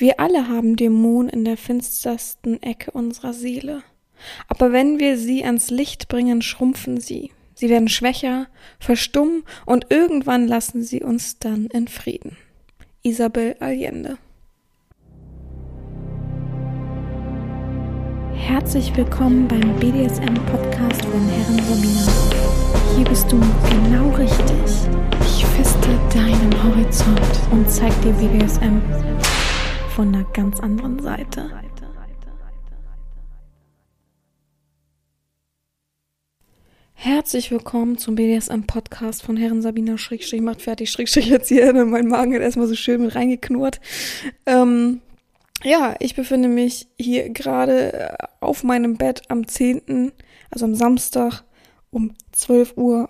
Wir alle haben Dämonen in der finstersten Ecke unserer Seele. Aber wenn wir sie ans Licht bringen, schrumpfen sie. Sie werden schwächer, verstummen und irgendwann lassen sie uns dann in Frieden. Isabel Allende Herzlich willkommen beim BDSM-Podcast von Herren Romina. Hier bist du genau richtig. Ich feste deinen Horizont und zeig dir BDSM von einer ganz anderen Seite. Herzlich willkommen zum BDSM-Podcast von Herren Sabina Schrägstrich macht fertig Schrägstrich jetzt hier. Mein Magen hat erstmal so schön mit reingeknurrt. Ähm, ja, ich befinde mich hier gerade äh, auf meinem Bett am 10., also am Samstag um 12 Uhr.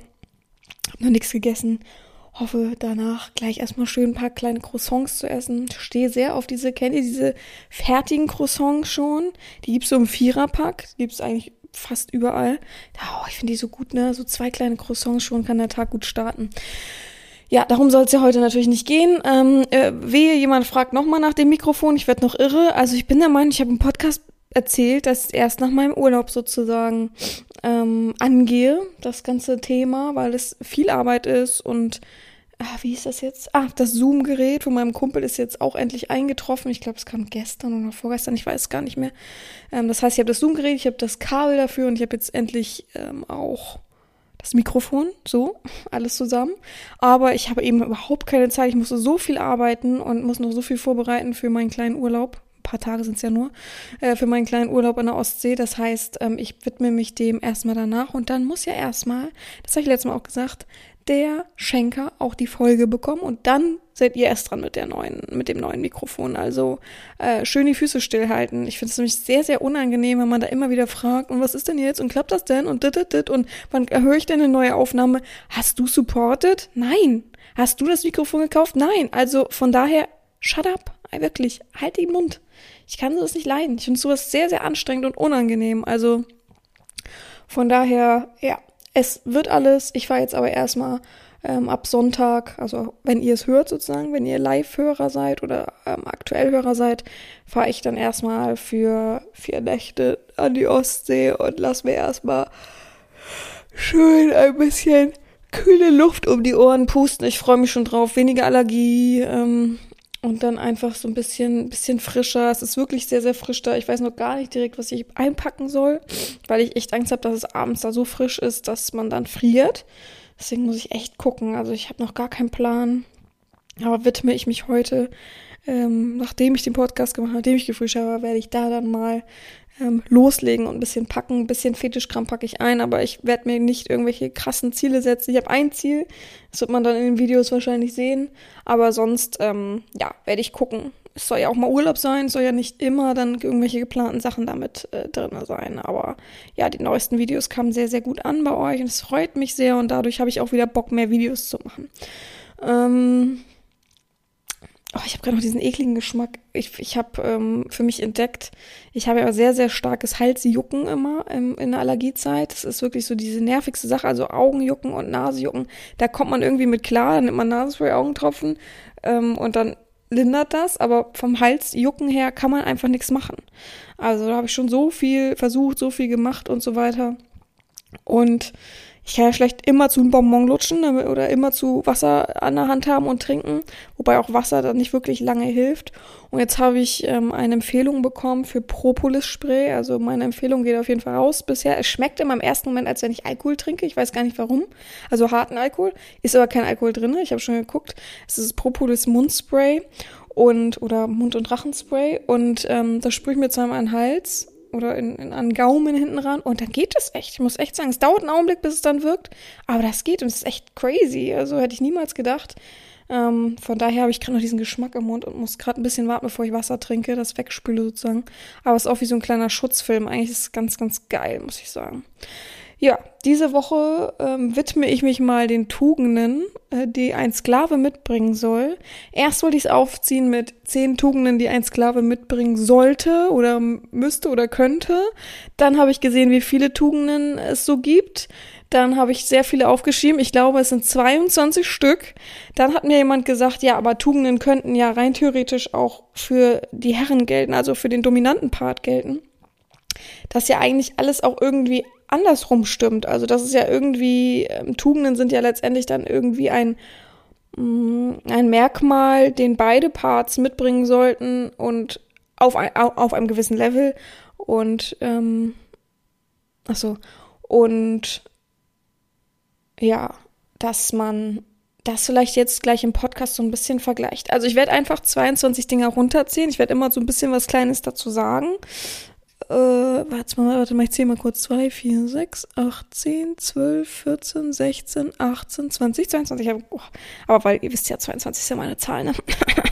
Hab noch nichts gegessen. Hoffe danach gleich erstmal schön ein paar kleine Croissants zu essen. Stehe sehr auf diese, kennt ihr diese fertigen Croissants schon? Die gibt's so im Viererpack. Die gibt's eigentlich fast überall. Oh, ich finde die so gut, ne? So zwei kleine Croissants schon kann der Tag gut starten. Ja, darum soll es ja heute natürlich nicht gehen. Ähm, äh, wehe, jemand fragt nochmal nach dem Mikrofon. Ich werde noch irre. Also ich bin der Meinung, ich habe einen Podcast erzählt, dass ich erst nach meinem Urlaub sozusagen ähm, angehe, das ganze Thema, weil es viel Arbeit ist und wie ist das jetzt? Ah, das Zoom-Gerät von meinem Kumpel ist jetzt auch endlich eingetroffen. Ich glaube, es kam gestern oder vorgestern, ich weiß gar nicht mehr. Ähm, das heißt, ich habe das Zoom-Gerät, ich habe das Kabel dafür und ich habe jetzt endlich ähm, auch das Mikrofon, so, alles zusammen. Aber ich habe eben überhaupt keine Zeit. Ich musste so viel arbeiten und muss noch so viel vorbereiten für meinen kleinen Urlaub. Ein paar Tage sind es ja nur, äh, für meinen kleinen Urlaub an der Ostsee. Das heißt, ähm, ich widme mich dem erstmal danach und dann muss ja erstmal, das habe ich letztes Mal auch gesagt, der Schenker auch die Folge bekommen und dann seid ihr erst dran mit der neuen, mit dem neuen Mikrofon. Also äh, schön die Füße stillhalten. Ich finde es nämlich sehr, sehr unangenehm, wenn man da immer wieder fragt, und was ist denn jetzt und klappt das denn und dit, dit, dit und wann höre ich denn eine neue Aufnahme? Hast du supported? Nein. Hast du das Mikrofon gekauft? Nein. Also von daher, shut up. Wirklich, halt den Mund. Ich kann sowas nicht leiden. Ich finde sowas sehr, sehr anstrengend und unangenehm. Also von daher, ja, es wird alles. Ich fahre jetzt aber erstmal ähm, ab Sonntag, also wenn ihr es hört sozusagen, wenn ihr Live-Hörer seid oder ähm, aktuell Hörer seid, fahre ich dann erstmal für vier Nächte an die Ostsee und lass mir erstmal schön ein bisschen kühle Luft um die Ohren pusten. Ich freue mich schon drauf. Weniger Allergie, ähm, und dann einfach so ein bisschen, bisschen frischer. Es ist wirklich sehr, sehr frisch da. Ich weiß noch gar nicht direkt, was ich einpacken soll, weil ich echt Angst habe, dass es abends da so frisch ist, dass man dann friert. Deswegen muss ich echt gucken. Also ich habe noch gar keinen Plan. Aber widme ich mich heute, ähm, nachdem ich den Podcast gemacht habe, nachdem ich gefrühstückt habe, werde ich da dann mal ähm, loslegen und ein bisschen packen. Ein bisschen Fetischkram packe ich ein, aber ich werde mir nicht irgendwelche krassen Ziele setzen. Ich habe ein Ziel, das wird man dann in den Videos wahrscheinlich sehen. Aber sonst, ähm, ja, werde ich gucken. Es soll ja auch mal Urlaub sein, soll ja nicht immer dann irgendwelche geplanten Sachen damit äh, drin sein. Aber ja, die neuesten Videos kamen sehr, sehr gut an bei euch und es freut mich sehr und dadurch habe ich auch wieder Bock, mehr Videos zu machen. Ähm, Oh, ich habe gerade noch diesen ekligen Geschmack. Ich, ich habe ähm, für mich entdeckt, ich habe ja sehr, sehr starkes Halsjucken immer ähm, in der Allergiezeit. Das ist wirklich so diese nervigste Sache, also Augenjucken und Nasejucken. Da kommt man irgendwie mit klar, dann nimmt man Nasenspray, Augentropfen ähm, und dann lindert das, aber vom Halsjucken her kann man einfach nichts machen. Also da habe ich schon so viel versucht, so viel gemacht und so weiter. Und ich kann ja schlecht immer zu einem Bonbon lutschen oder immer zu Wasser an der Hand haben und trinken, wobei auch Wasser dann nicht wirklich lange hilft. Und jetzt habe ich ähm, eine Empfehlung bekommen für Propolis-Spray. Also meine Empfehlung geht auf jeden Fall raus bisher. Es schmeckt immer im ersten Moment, als wenn ich Alkohol trinke. Ich weiß gar nicht warum. Also harten Alkohol. Ist aber kein Alkohol drin. Ich habe schon geguckt. Es ist Propolis Mundspray und oder Mund- und Rachenspray. Und ähm, das sprühe ich mir zweimal an den Hals oder in, in an Gaumen hinten ran und dann geht es echt. Ich muss echt sagen, es dauert einen Augenblick, bis es dann wirkt, aber das geht und es ist echt crazy. Also hätte ich niemals gedacht. Ähm, von daher habe ich gerade noch diesen Geschmack im Mund und muss gerade ein bisschen warten, bevor ich Wasser trinke, das wegspüle sozusagen. Aber es ist auch wie so ein kleiner Schutzfilm. Eigentlich ist es ganz, ganz geil, muss ich sagen. Ja, diese Woche ähm, widme ich mich mal den Tugenden, äh, die ein Sklave mitbringen soll. Erst wollte ich es aufziehen mit zehn Tugenden, die ein Sklave mitbringen sollte oder müsste oder könnte. Dann habe ich gesehen, wie viele Tugenden es so gibt. Dann habe ich sehr viele aufgeschrieben. Ich glaube, es sind 22 Stück. Dann hat mir jemand gesagt, ja, aber Tugenden könnten ja rein theoretisch auch für die Herren gelten, also für den dominanten Part gelten. Das ja eigentlich alles auch irgendwie andersrum stimmt. Also das ist ja irgendwie, ähm, Tugenden sind ja letztendlich dann irgendwie ein, mm, ein Merkmal, den beide Parts mitbringen sollten und auf, ein, auf einem gewissen Level. Und ähm, ach so und ja, dass man das vielleicht jetzt gleich im Podcast so ein bisschen vergleicht. Also ich werde einfach 22 Dinger runterziehen. Ich werde immer so ein bisschen was Kleines dazu sagen. Äh, warte mal, warte mal, ich zähle mal kurz. 2, 4, 6, 8, 10, 12, 14, 16, 18, 20, 22. Oh, aber weil ihr wisst ja, 22 ist ja meine Zahl, ne?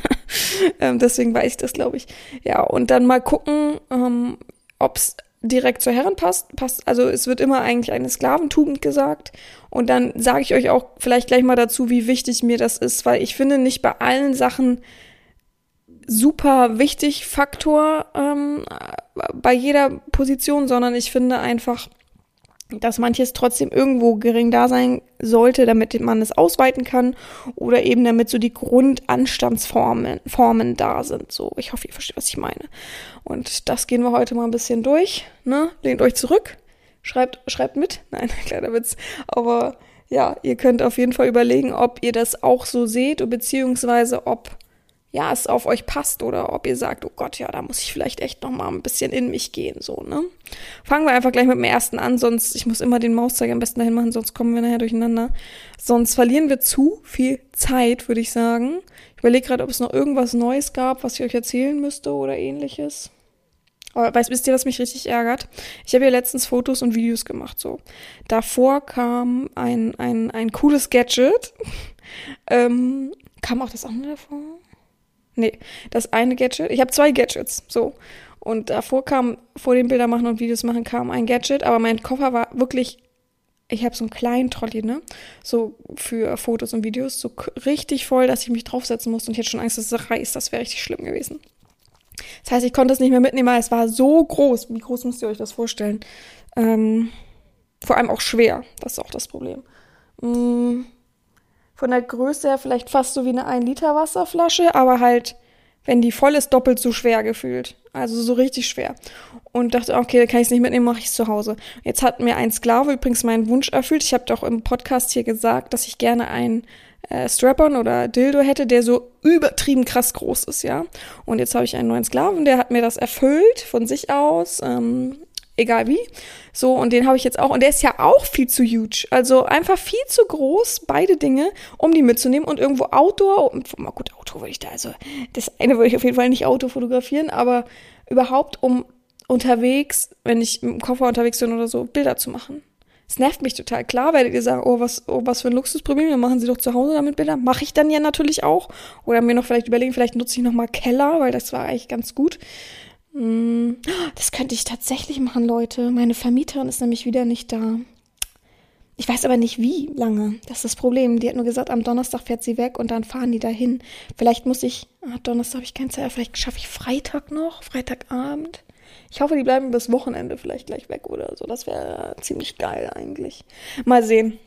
ähm, deswegen weiß ich das, glaube ich. Ja, und dann mal gucken, ähm, ob es direkt zur Herren passt, passt, also es wird immer eigentlich eine Sklaventugend gesagt. Und dann sage ich euch auch vielleicht gleich mal dazu, wie wichtig mir das ist, weil ich finde nicht bei allen Sachen super wichtig Faktor ähm, bei jeder Position, sondern ich finde einfach, dass manches trotzdem irgendwo gering da sein sollte, damit man es ausweiten kann oder eben damit so die Grundanstandsformen Formen da sind. So, ich hoffe, ihr versteht, was ich meine. Und das gehen wir heute mal ein bisschen durch. Ne? Lehnt euch zurück, schreibt, schreibt mit. Nein, kleiner Witz. Aber ja, ihr könnt auf jeden Fall überlegen, ob ihr das auch so seht, beziehungsweise ob ja, es auf euch passt oder ob ihr sagt, oh Gott, ja, da muss ich vielleicht echt noch mal ein bisschen in mich gehen, so, ne? Fangen wir einfach gleich mit dem ersten an, sonst, ich muss immer den Mauszeiger am besten dahin machen, sonst kommen wir nachher durcheinander. Sonst verlieren wir zu viel Zeit, würde ich sagen. Ich überlege gerade, ob es noch irgendwas Neues gab, was ich euch erzählen müsste oder ähnliches. Aber weißt, wisst ihr, was mich richtig ärgert? Ich habe ja letztens Fotos und Videos gemacht, so. Davor kam ein, ein, ein cooles Gadget. ähm, kam auch das andere davor? Nee, das eine Gadget. Ich habe zwei Gadgets, so. Und davor kam, vor dem Bilder machen und Videos machen, kam ein Gadget, aber mein Koffer war wirklich, ich habe so einen kleinen Trolley, ne? So für Fotos und Videos, so richtig voll, dass ich mich draufsetzen musste und ich hatte schon Angst, dass es reißt. Das wäre richtig schlimm gewesen. Das heißt, ich konnte es nicht mehr mitnehmen, weil es war so groß. Wie groß müsst ihr euch das vorstellen? Ähm, vor allem auch schwer. Das ist auch das Problem. Mm von der Größe her vielleicht fast so wie eine 1 Liter Wasserflasche, aber halt, wenn die voll ist, doppelt so schwer gefühlt. Also so richtig schwer. Und dachte, okay, da kann ich es nicht mitnehmen, mache ich es zu Hause. Jetzt hat mir ein Sklave übrigens meinen Wunsch erfüllt. Ich habe doch im Podcast hier gesagt, dass ich gerne einen äh, Strap-on oder Dildo hätte, der so übertrieben krass groß ist, ja. Und jetzt habe ich einen neuen Sklaven, der hat mir das erfüllt von sich aus. Ähm, egal wie. So, und den habe ich jetzt auch. Und der ist ja auch viel zu huge. Also einfach viel zu groß, beide Dinge, um die mitzunehmen. Und irgendwo Outdoor, mal gut, Auto würde ich da, also das eine würde ich auf jeden Fall nicht Auto fotografieren, aber überhaupt um unterwegs, wenn ich im Koffer unterwegs bin oder so, Bilder zu machen. Es nervt mich total. Klar werdet ihr sagen, oh, was, oh, was für ein Luxusproblem, dann machen sie doch zu Hause damit Bilder. Mache ich dann ja natürlich auch. Oder mir noch vielleicht überlegen, vielleicht nutze ich noch mal Keller, weil das war eigentlich ganz gut. Hm, das könnte ich tatsächlich machen, Leute. Meine Vermieterin ist nämlich wieder nicht da. Ich weiß aber nicht, wie lange. Das ist das Problem. Die hat nur gesagt, am Donnerstag fährt sie weg und dann fahren die dahin. Vielleicht muss ich, ah, Donnerstag habe ich keine Zeit, vielleicht schaffe ich Freitag noch, Freitagabend. Ich hoffe, die bleiben bis Wochenende vielleicht gleich weg oder so. Das wäre ziemlich geil eigentlich. Mal sehen.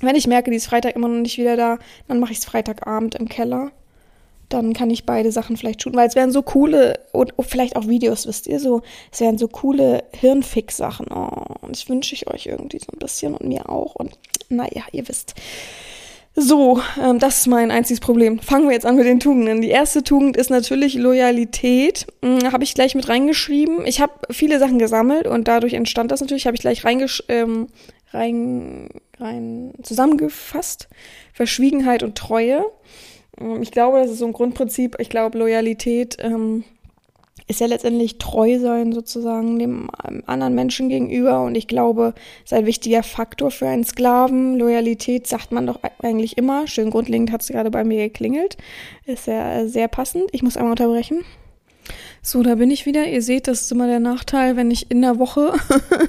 Wenn ich merke, die ist Freitag immer noch nicht wieder da, dann mache ich es Freitagabend im Keller dann kann ich beide Sachen vielleicht shooten, weil es wären so coole, und vielleicht auch Videos, wisst ihr, so, es wären so coole Hirnfix-Sachen. Oh, das wünsche ich euch irgendwie so ein bisschen und mir auch. Und naja, ihr wisst. So, ähm, das ist mein einziges Problem. Fangen wir jetzt an mit den Tugenden. Die erste Tugend ist natürlich Loyalität. Hm, habe ich gleich mit reingeschrieben. Ich habe viele Sachen gesammelt und dadurch entstand das natürlich. Habe ich gleich reingesch ähm, rein, rein zusammengefasst. Verschwiegenheit und Treue. Ähm, ich glaube, das ist so ein Grundprinzip. Ich glaube, Loyalität ähm, ist ja letztendlich treu sein sozusagen dem ähm, anderen Menschen gegenüber. Und ich glaube, es ist ein wichtiger Faktor für einen Sklaven. Loyalität sagt man doch eigentlich immer. Schön grundlegend hat es gerade bei mir geklingelt. Ist ja sehr passend. Ich muss einmal unterbrechen. So, da bin ich wieder. Ihr seht, das ist immer der Nachteil, wenn ich in der Woche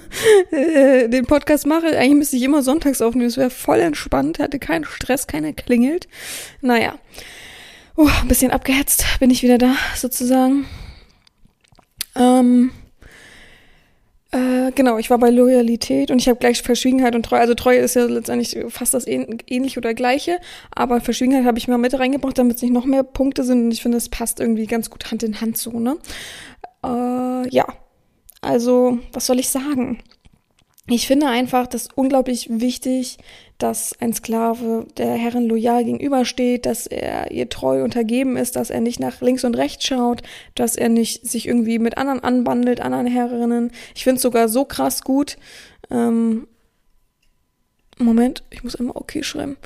äh, den Podcast mache. Eigentlich müsste ich immer sonntags aufnehmen. Es wäre voll entspannt, hatte keinen Stress, keiner klingelt. Naja. Uh, ein bisschen abgehetzt bin ich wieder da, sozusagen. Ähm, äh, genau, ich war bei Loyalität und ich habe gleich Verschwiegenheit und Treue. Also Treue ist ja letztendlich fast das ähnliche oder gleiche, aber Verschwiegenheit habe ich mal mit reingebracht, damit es nicht noch mehr Punkte sind und ich finde, es passt irgendwie ganz gut Hand in Hand so, ne? Äh, ja, also, was soll ich sagen? Ich finde einfach das unglaublich wichtig, dass ein Sklave der Herrin loyal gegenübersteht, dass er ihr treu untergeben ist, dass er nicht nach links und rechts schaut, dass er nicht sich irgendwie mit anderen anbandelt, anderen Herrinnen. Ich finde es sogar so krass gut, ähm, Moment, ich muss immer okay schreiben.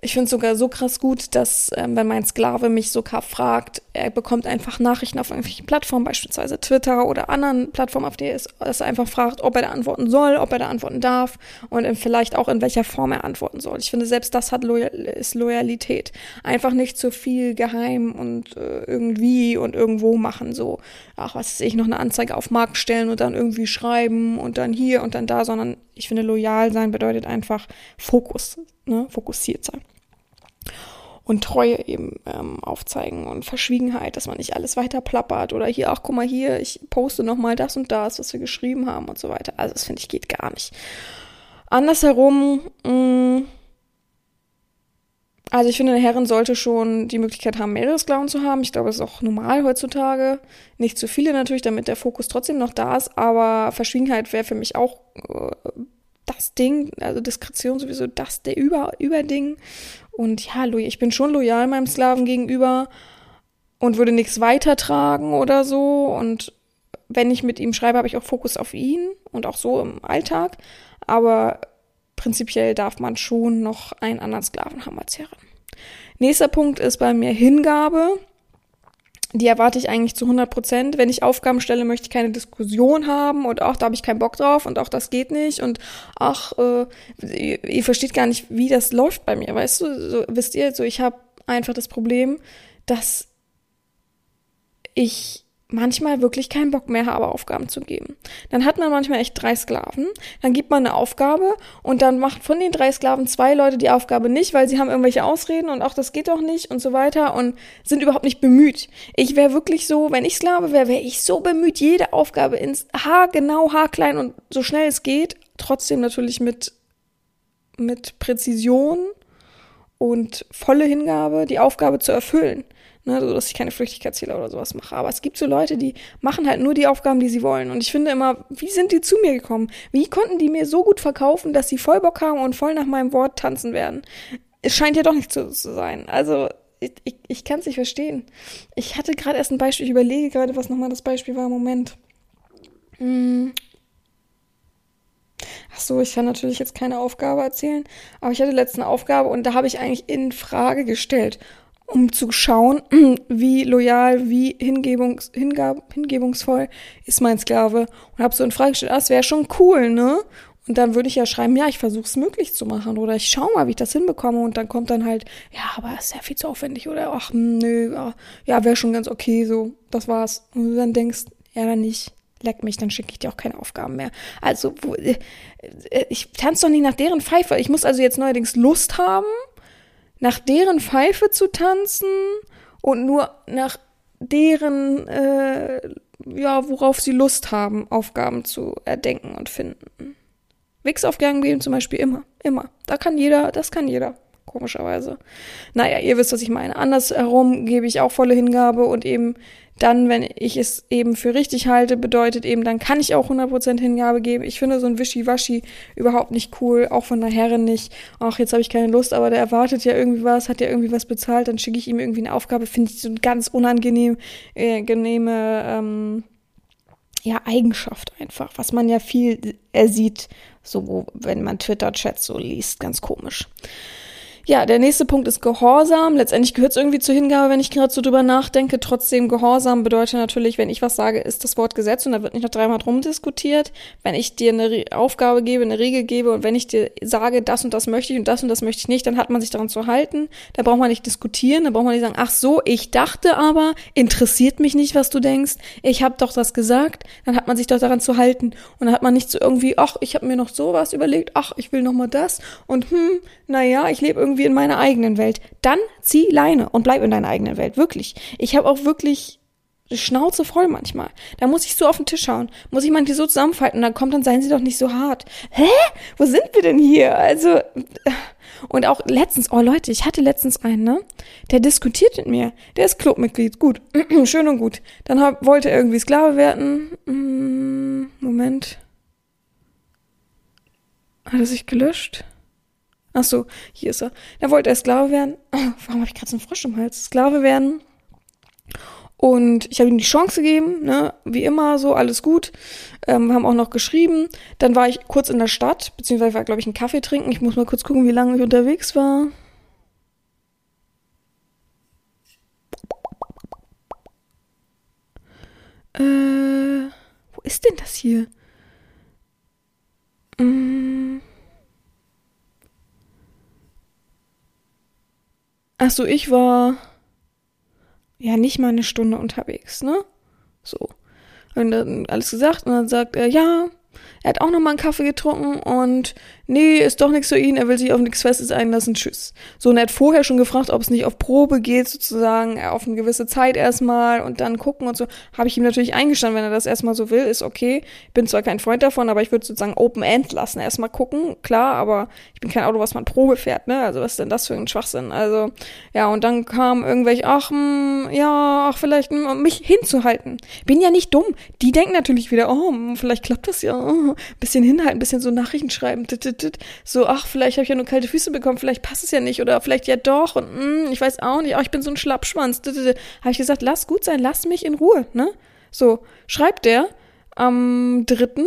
Ich finde es sogar so krass gut, dass ähm, wenn mein Sklave mich sogar fragt, er bekommt einfach Nachrichten auf irgendwelchen Plattformen, beispielsweise Twitter oder anderen Plattformen, auf die er ist, dass er einfach fragt, ob er da antworten soll, ob er da antworten darf und vielleicht auch in welcher Form er antworten soll. Ich finde, selbst das hat Loyal ist Loyalität. Einfach nicht zu viel geheim und äh, irgendwie und irgendwo machen, so, ach, was weiß ich, noch eine Anzeige auf Markt stellen und dann irgendwie schreiben und dann hier und dann da, sondern ich finde, loyal sein bedeutet einfach Fokus, ne, fokussiert sein. Und Treue eben ähm, aufzeigen und Verschwiegenheit, dass man nicht alles weiter plappert oder hier, ach guck mal hier, ich poste nochmal das und das, was wir geschrieben haben und so weiter. Also das finde ich geht gar nicht. Andersherum, mh, mm, also ich finde, eine Herrin sollte schon die Möglichkeit haben, mehrere Sklaven zu haben. Ich glaube, das ist auch normal heutzutage. Nicht zu viele natürlich, damit der Fokus trotzdem noch da ist, aber Verschwiegenheit wäre für mich auch äh, das Ding, also Diskretion sowieso das der Über Überding. Und ja, ich bin schon loyal meinem Sklaven gegenüber und würde nichts weitertragen oder so. Und wenn ich mit ihm schreibe, habe ich auch Fokus auf ihn und auch so im Alltag. Aber prinzipiell darf man schon noch einen anderen Sklaven haben als Herrin. Nächster Punkt ist bei mir Hingabe die erwarte ich eigentlich zu 100 Prozent. Wenn ich Aufgaben stelle, möchte ich keine Diskussion haben und auch da habe ich keinen Bock drauf und auch das geht nicht und ach, äh, ihr, versteht gar nicht, wie das läuft bei mir, weißt du? So, wisst ihr, so ich habe einfach das Problem, dass ich manchmal wirklich keinen Bock mehr habe, Aufgaben zu geben. Dann hat man manchmal echt drei Sklaven, dann gibt man eine Aufgabe und dann macht von den drei Sklaven zwei Leute die Aufgabe nicht, weil sie haben irgendwelche Ausreden und auch das geht doch nicht und so weiter und sind überhaupt nicht bemüht. Ich wäre wirklich so, wenn ich Sklave wäre, wäre ich so bemüht, jede Aufgabe ins Haar genau, haarklein und so schnell es geht, trotzdem natürlich mit, mit Präzision und volle Hingabe die Aufgabe zu erfüllen ne, so dass ich keine Flüchtigkeitsfehler oder sowas mache. Aber es gibt so Leute, die machen halt nur die Aufgaben, die sie wollen. Und ich finde immer, wie sind die zu mir gekommen? Wie konnten die mir so gut verkaufen, dass sie voll Bock haben und voll nach meinem Wort tanzen werden? Es scheint ja doch nicht so zu sein. Also ich, ich, ich kann es nicht verstehen. Ich hatte gerade erst ein Beispiel, ich überlege gerade, was nochmal das Beispiel war. Moment. Hm. Ach so, ich kann natürlich jetzt keine Aufgabe erzählen, aber ich hatte letzte eine Aufgabe und da habe ich eigentlich in Frage gestellt, um zu schauen, wie loyal, wie hingebungs, hingab, hingebungsvoll ist mein Sklave. Und habe so in Frage gestellt, ah, das wäre schon cool, ne? Und dann würde ich ja schreiben, ja, ich versuche es möglich zu machen oder ich schau mal, wie ich das hinbekomme. Und dann kommt dann halt, ja, aber ist ja viel zu aufwendig oder ach, nö, ja, wäre schon ganz okay, so, das war's. Und du dann denkst, ja, dann nicht leck mich, dann schicke ich dir auch keine Aufgaben mehr. Also, wo, äh, ich tanze doch nicht nach deren Pfeife. Ich muss also jetzt neuerdings Lust haben, nach deren Pfeife zu tanzen und nur nach deren, äh, ja, worauf sie Lust haben, Aufgaben zu erdenken und finden. Wichsaufgaben geben zum Beispiel immer, immer. Da kann jeder, das kann jeder komischerweise. Naja, ihr wisst, was ich meine. Andersherum gebe ich auch volle Hingabe und eben dann, wenn ich es eben für richtig halte, bedeutet eben, dann kann ich auch 100% Hingabe geben. Ich finde so ein Wischiwaschi überhaupt nicht cool, auch von der Herrin nicht. Ach, jetzt habe ich keine Lust, aber der erwartet ja irgendwie was, hat ja irgendwie was bezahlt, dann schicke ich ihm irgendwie eine Aufgabe, finde ich so eine ganz unangenehm, äh, ähm, ja, Eigenschaft einfach, was man ja viel ersieht, so wenn man Twitter-Chats so liest, ganz komisch. Ja, der nächste Punkt ist Gehorsam. Letztendlich gehört es irgendwie zur Hingabe, wenn ich gerade so drüber nachdenke. Trotzdem, Gehorsam bedeutet natürlich, wenn ich was sage, ist das Wort Gesetz und da wird nicht noch dreimal drum diskutiert. Wenn ich dir eine Aufgabe gebe, eine Regel gebe und wenn ich dir sage, das und das möchte ich und das und das möchte ich nicht, dann hat man sich daran zu halten. Da braucht man nicht diskutieren, da braucht man nicht sagen, ach so, ich dachte aber, interessiert mich nicht, was du denkst. Ich habe doch das gesagt. Dann hat man sich doch daran zu halten und dann hat man nicht so irgendwie, ach, ich habe mir noch sowas überlegt, ach, ich will noch mal das und hm, naja, ich lebe irgendwie in meiner eigenen Welt. Dann zieh Leine und bleib in deiner eigenen Welt. Wirklich. Ich habe auch wirklich Schnauze voll manchmal. Da muss ich so auf den Tisch schauen, muss ich manche so zusammenfalten und dann kommt, dann seien sie doch nicht so hart. Hä? Wo sind wir denn hier? Also, und auch letztens, oh Leute, ich hatte letztens einen, ne? Der diskutiert mit mir. Der ist Clubmitglied. Gut. Schön und gut. Dann hab, wollte er irgendwie Sklave werden. Mm, Moment. Hat er sich gelöscht? Ach so, hier ist er. Da wollte er Sklave werden. Warum habe ich gerade so einen Frosch im Hals? Sklave werden. Und ich habe ihm die Chance gegeben, ne? wie immer so, alles gut. Ähm, wir haben auch noch geschrieben. Dann war ich kurz in der Stadt, beziehungsweise war, glaube ich, einen Kaffee trinken. Ich muss mal kurz gucken, wie lange ich unterwegs war. Äh, wo ist denn das hier? Mm. Ach so, ich war ja nicht mal eine Stunde unterwegs, ne? So. Und dann alles gesagt und dann sagt er, ja, er hat auch nochmal einen Kaffee getrunken und nee, ist doch nichts für ihn, er will sich auf nichts Festes einlassen, tschüss. So, und er hat vorher schon gefragt, ob es nicht auf Probe geht, sozusagen, auf eine gewisse Zeit erstmal und dann gucken und so. Habe ich ihm natürlich eingestanden, wenn er das erstmal so will, ist okay. Bin zwar kein Freund davon, aber ich würde sozusagen Open End lassen, erstmal gucken, klar, aber ich bin kein Auto, was man Probe fährt, ne? Also was ist denn das für ein Schwachsinn? Also, ja, und dann kam irgendwelche, ach, mh, hm, ja, ach, vielleicht, mh, hm, mich hinzuhalten. Bin ja nicht dumm. Die denken natürlich wieder, oh, hm, vielleicht klappt das ja. Oh, bisschen hinhalten, bisschen so Nachrichten schreiben, so, ach, vielleicht habe ich ja nur kalte Füße bekommen, vielleicht passt es ja nicht oder vielleicht ja doch und mh, ich weiß auch nicht, ach, ich bin so ein Schlappschwanz. Habe ich gesagt, lass gut sein, lass mich in Ruhe, ne? So, schreibt der am dritten,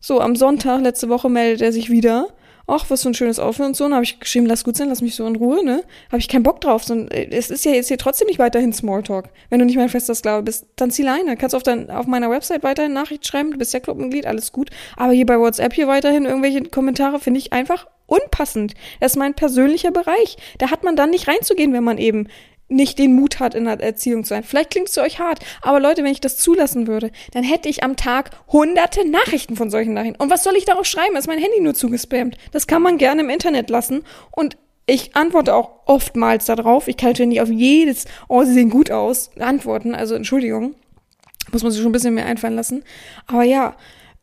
so am Sonntag letzte Woche meldet er sich wieder ach, was für ein schönes Outfit und so. Und habe ich geschrieben, lass gut sein, lass mich so in Ruhe, ne? Habe ich keinen Bock drauf. So, äh, es ist ja jetzt hier trotzdem nicht weiterhin Smalltalk. Wenn du nicht mein fester Sklave bist, dann zieh Leine. Kannst auf, dein, auf meiner Website weiterhin Nachricht schreiben, du bist ja Clubmitglied, alles gut. Aber hier bei WhatsApp hier weiterhin irgendwelche Kommentare finde ich einfach unpassend. Das ist mein persönlicher Bereich. Da hat man dann nicht reinzugehen, wenn man eben nicht den Mut hat, in der Erziehung zu sein. Vielleicht klingt es zu euch hart, aber Leute, wenn ich das zulassen würde, dann hätte ich am Tag hunderte Nachrichten von solchen Nachrichten. Und was soll ich darauf schreiben? Ist mein Handy nur zugespammt? Das kann man gerne im Internet lassen. Und ich antworte auch oftmals darauf. Ich kann natürlich nicht auf jedes, oh, sie sehen gut aus, antworten. Also Entschuldigung. Muss man sich schon ein bisschen mehr einfallen lassen. Aber ja,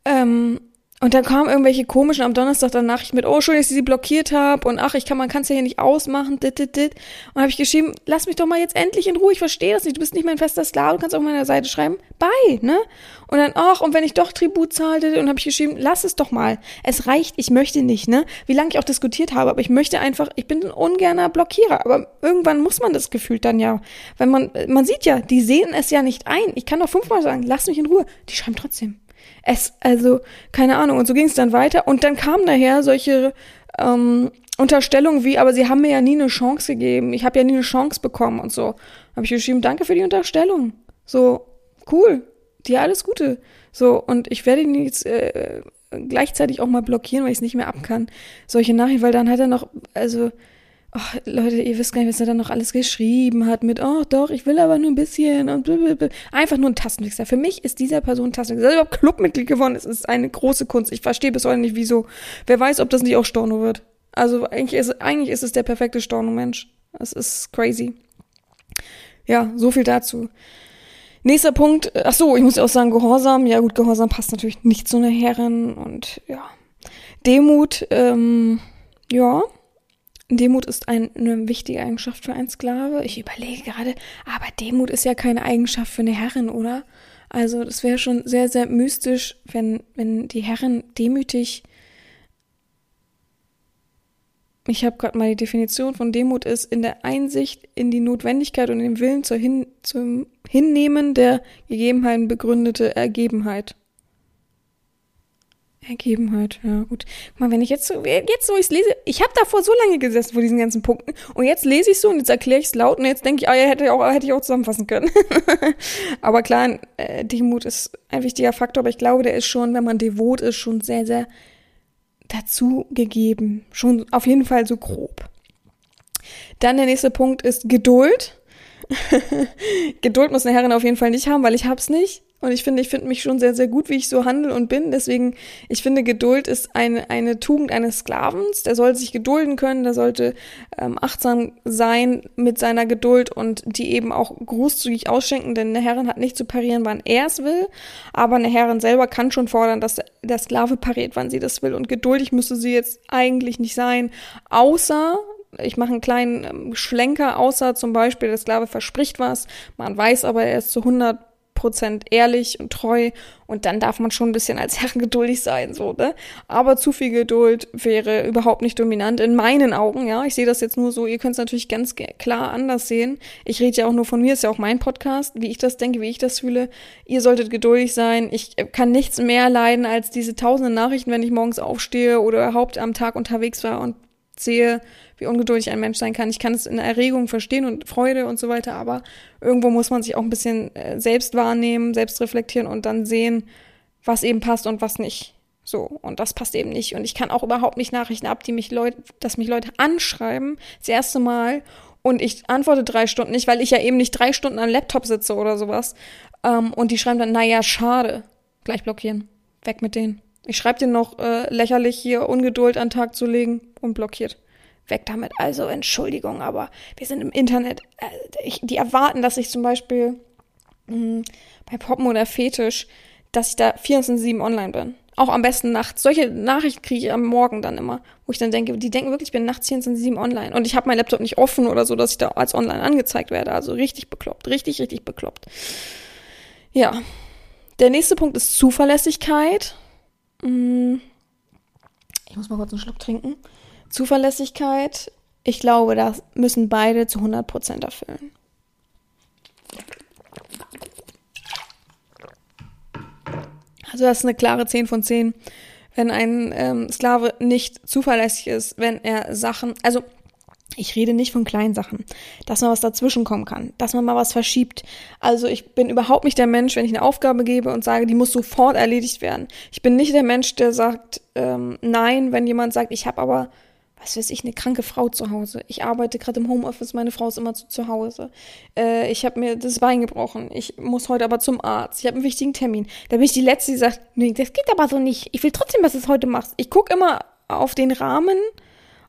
ähm, und dann kamen irgendwelche komischen am Donnerstag dann Nachrichten mit, oh, schön, dass ich sie blockiert habe und ach, ich kann, man kann es ja hier nicht ausmachen, dit, dit, dit. Und habe ich geschrieben, lass mich doch mal jetzt endlich in Ruhe, ich verstehe das nicht, du bist nicht mein fester Sklave, du kannst auf meiner Seite schreiben, bye, ne? Und dann, ach, und wenn ich doch Tribut zahlte, und habe ich geschrieben, lass es doch mal. Es reicht, ich möchte nicht, ne? Wie lange ich auch diskutiert habe, aber ich möchte einfach, ich bin ein ungerner Blockierer, aber irgendwann muss man das gefühlt dann ja. Wenn man, man sieht ja, die sehen es ja nicht ein. Ich kann doch fünfmal sagen, lass mich in Ruhe. Die schreiben trotzdem. Es, also, keine Ahnung. Und so ging es dann weiter. Und dann kamen daher solche ähm, Unterstellungen wie, aber sie haben mir ja nie eine Chance gegeben. Ich habe ja nie eine Chance bekommen und so. Habe ich geschrieben, danke für die Unterstellung. So, cool. Dir alles Gute. So, und ich werde ihn jetzt äh, gleichzeitig auch mal blockieren, weil ich es nicht mehr ab kann. Solche Nachrichten, weil dann hat er noch, also oh, Leute, ihr wisst gar nicht, was er dann noch alles geschrieben hat mit, oh doch, ich will aber nur ein bisschen und blablabla. einfach nur ein Tastenwichser. Für mich ist dieser Person ein Tastenwichser. Er überhaupt Clubmitglied geworden ist, ist eine große Kunst. Ich verstehe bis heute nicht, wieso. Wer weiß, ob das nicht auch Storno wird. Also eigentlich ist, eigentlich ist es der perfekte Storno-Mensch. Das ist crazy. Ja, so viel dazu. Nächster Punkt, ach so, ich muss auch sagen, Gehorsam. Ja gut, Gehorsam passt natürlich nicht zu einer Herrin und ja. Demut, ähm, ja, Demut ist ein, eine wichtige Eigenschaft für einen Sklave. Ich überlege gerade, aber Demut ist ja keine Eigenschaft für eine Herrin, oder? Also das wäre schon sehr, sehr mystisch, wenn, wenn die Herrin demütig. Ich habe gerade mal die Definition von Demut ist in der Einsicht in die Notwendigkeit und den Willen zur Hin, zum Hinnehmen der Gegebenheiten begründete Ergebenheit. Ergebenheit, ja gut. Guck mal, wenn ich jetzt so, jetzt so ich lese, ich habe davor so lange gesessen vor diesen ganzen Punkten und jetzt lese ich so und jetzt erkläre ich es laut und jetzt denke ich, ah ja, hätte ich auch, hätte ich auch zusammenfassen können. aber klar, äh, Demut ist ein wichtiger Faktor, aber ich glaube, der ist schon, wenn man devot ist, schon sehr, sehr dazu gegeben. Schon auf jeden Fall so grob. Dann der nächste Punkt ist Geduld. Geduld muss eine Herrin auf jeden Fall nicht haben, weil ich hab's nicht. Und ich finde, ich finde mich schon sehr, sehr gut, wie ich so handle und bin. Deswegen, ich finde, Geduld ist eine, eine Tugend eines Sklavens. Der sollte sich gedulden können, der sollte ähm, achtsam sein mit seiner Geduld und die eben auch großzügig ausschenken, denn eine Herrin hat nicht zu parieren, wann er es will. Aber eine Herrin selber kann schon fordern, dass der Sklave pariert, wann sie das will. Und geduldig müsste sie jetzt eigentlich nicht sein, außer ich mache einen kleinen ähm, Schlenker, außer zum Beispiel der Sklave verspricht was, man weiß aber, er ist zu 100 Prozent ehrlich und treu und dann darf man schon ein bisschen als Herr geduldig sein, so, ne? Aber zu viel Geduld wäre überhaupt nicht dominant in meinen Augen, ja. Ich sehe das jetzt nur so, ihr könnt es natürlich ganz klar anders sehen. Ich rede ja auch nur von mir, ist ja auch mein Podcast, wie ich das denke, wie ich das fühle. Ihr solltet geduldig sein. Ich kann nichts mehr leiden als diese tausenden Nachrichten, wenn ich morgens aufstehe oder überhaupt am Tag unterwegs war und sehe, wie ungeduldig ein Mensch sein kann. Ich kann es in Erregung verstehen und Freude und so weiter, aber irgendwo muss man sich auch ein bisschen äh, selbst wahrnehmen, selbst reflektieren und dann sehen, was eben passt und was nicht. So, und das passt eben nicht. Und ich kann auch überhaupt nicht Nachrichten ab, die mich Leute, dass mich Leute anschreiben, das erste Mal, und ich antworte drei Stunden nicht, weil ich ja eben nicht drei Stunden am Laptop sitze oder sowas. Ähm, und die schreiben dann, naja, schade. Gleich blockieren. Weg mit denen. Ich schreibe dir noch äh, lächerlich hier Ungeduld an den Tag zu legen und blockiert. Weg damit. Also Entschuldigung, aber wir sind im Internet. Äh, ich, die erwarten, dass ich zum Beispiel mh, hm, bei Poppen oder Fetisch, dass ich da 24-7 online bin. Auch am besten nachts. Solche Nachrichten kriege ich am Morgen dann immer, wo ich dann denke, die denken wirklich, ich bin nachts 24-7 online. Und ich habe meinen Laptop nicht offen oder so, dass ich da als online angezeigt werde. Also richtig bekloppt. Richtig, richtig bekloppt. Ja. Der nächste Punkt ist Zuverlässigkeit. Mm. Ich muss mal kurz einen Schluck trinken. Zuverlässigkeit. Ich glaube, das müssen beide zu 100% erfüllen. Also das ist eine klare 10 von 10. Wenn ein ähm, Sklave nicht zuverlässig ist, wenn er Sachen, also ich rede nicht von kleinen Sachen, dass man was dazwischen kommen kann, dass man mal was verschiebt. Also ich bin überhaupt nicht der Mensch, wenn ich eine Aufgabe gebe und sage, die muss sofort erledigt werden. Ich bin nicht der Mensch, der sagt ähm, nein, wenn jemand sagt, ich habe aber, was weiß ich, eine kranke Frau zu Hause. Ich arbeite gerade im Homeoffice, meine Frau ist immer zu, zu Hause. Äh, ich habe mir das Bein gebrochen. Ich muss heute aber zum Arzt. Ich habe einen wichtigen Termin. Da bin ich die Letzte, die sagt, nee, das geht aber so nicht. Ich will trotzdem, dass du es heute machst. Ich gucke immer auf den Rahmen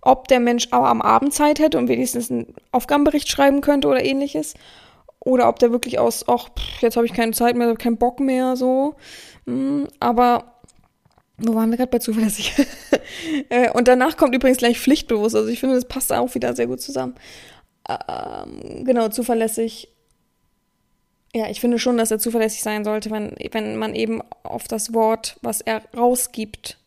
ob der Mensch auch am Abend Zeit hätte und wenigstens einen Aufgabenbericht schreiben könnte oder ähnliches. Oder ob der wirklich aus, ach, jetzt habe ich keine Zeit mehr, keinen Bock mehr, so. Hm, aber wo waren wir gerade bei zuverlässig? Äh, und danach kommt übrigens gleich pflichtbewusst. Also ich finde, das passt auch wieder sehr gut zusammen. Ähm, genau, zuverlässig. Ja, ich finde schon, dass er zuverlässig sein sollte, wenn, wenn man eben auf das Wort, was er rausgibt,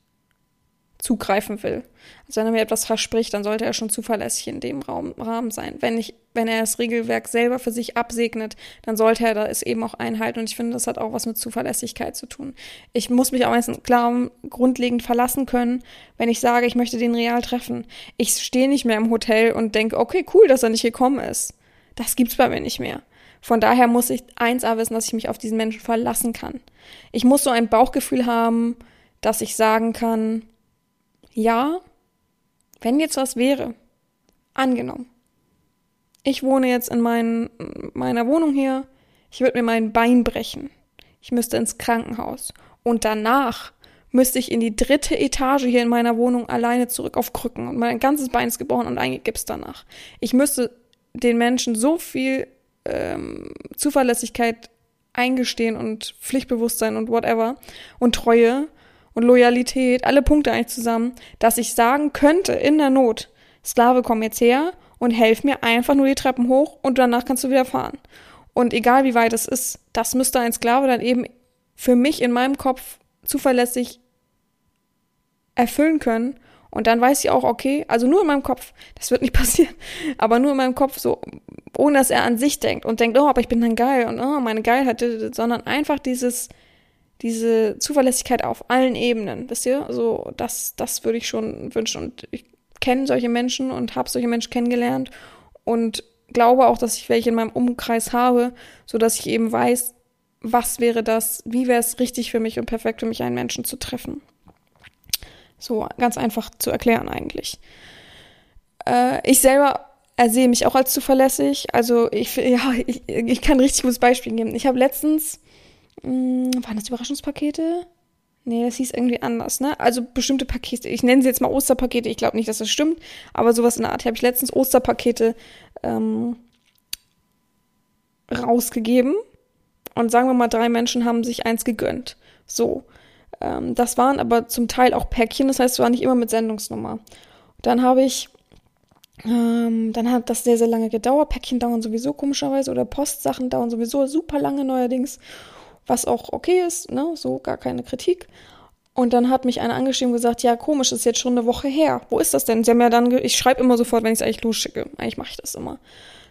zugreifen will. Also wenn er mir etwas verspricht, dann sollte er schon zuverlässig in dem Raum, Rahmen sein. Wenn, ich, wenn er das Regelwerk selber für sich absegnet, dann sollte er das eben auch einhalten. Und ich finde, das hat auch was mit Zuverlässigkeit zu tun. Ich muss mich auch meistens klar grundlegend verlassen können, wenn ich sage, ich möchte den real treffen. Ich stehe nicht mehr im Hotel und denke, okay, cool, dass er nicht gekommen ist. Das gibt's bei mir nicht mehr. Von daher muss ich eins A wissen, dass ich mich auf diesen Menschen verlassen kann. Ich muss so ein Bauchgefühl haben, dass ich sagen kann, ja, wenn jetzt was wäre, angenommen, ich wohne jetzt in mein, meiner Wohnung hier, ich würde mir mein Bein brechen, ich müsste ins Krankenhaus. Und danach müsste ich in die dritte Etage hier in meiner Wohnung alleine zurück auf Krücken. Und mein ganzes Bein ist gebrochen und eingegipst danach. Ich müsste den Menschen so viel ähm, Zuverlässigkeit eingestehen und Pflichtbewusstsein und whatever und Treue, und Loyalität, alle Punkte eigentlich zusammen, dass ich sagen könnte in der Not, Sklave, komm jetzt her und helf mir einfach nur die Treppen hoch und danach kannst du wieder fahren. Und egal wie weit es ist, das müsste ein Sklave dann eben für mich in meinem Kopf zuverlässig erfüllen können. Und dann weiß ich auch, okay, also nur in meinem Kopf, das wird nicht passieren, aber nur in meinem Kopf so, ohne dass er an sich denkt und denkt, oh, aber ich bin dann geil und oh, meine Geilheit, sondern einfach dieses, diese Zuverlässigkeit auf allen Ebenen, wisst ihr? Also das, das würde ich schon wünschen. Und ich kenne solche Menschen und habe solche Menschen kennengelernt und glaube auch, dass ich welche in meinem Umkreis habe, so dass ich eben weiß, was wäre das, wie wäre es richtig für mich und perfekt für mich, einen Menschen zu treffen. So ganz einfach zu erklären eigentlich. Äh, ich selber ersehe mich auch als zuverlässig. Also ich, ja, ich, ich kann ein richtig gutes Beispiel geben. Ich habe letztens, mh, hm, waren das Überraschungspakete? Nee, das hieß irgendwie anders, ne? Also bestimmte Pakete, ich nenne sie jetzt mal Osterpakete, ich glaube nicht, dass das stimmt, aber sowas in der Art habe ich letztens Osterpakete ähm, rausgegeben. Und sagen wir mal, drei Menschen haben sich eins gegönnt. So. Ähm, das waren aber zum Teil auch Päckchen, das heißt, es war nicht immer mit Sendungsnummer. Dann habe ich ähm, dann hat das sehr, sehr lange gedauert. Päckchen dauern sowieso komischerweise oder Postsachen dauern sowieso super lange neuerdings, was auch okay ist, ne? So gar keine Kritik. Und dann hat mich einer angeschrieben und gesagt, ja, komisch, ist jetzt schon eine Woche her. Wo ist das denn? Sie haben ja dann, ich schreibe immer sofort, wenn ich es eigentlich losschicke. Eigentlich mache ich das immer.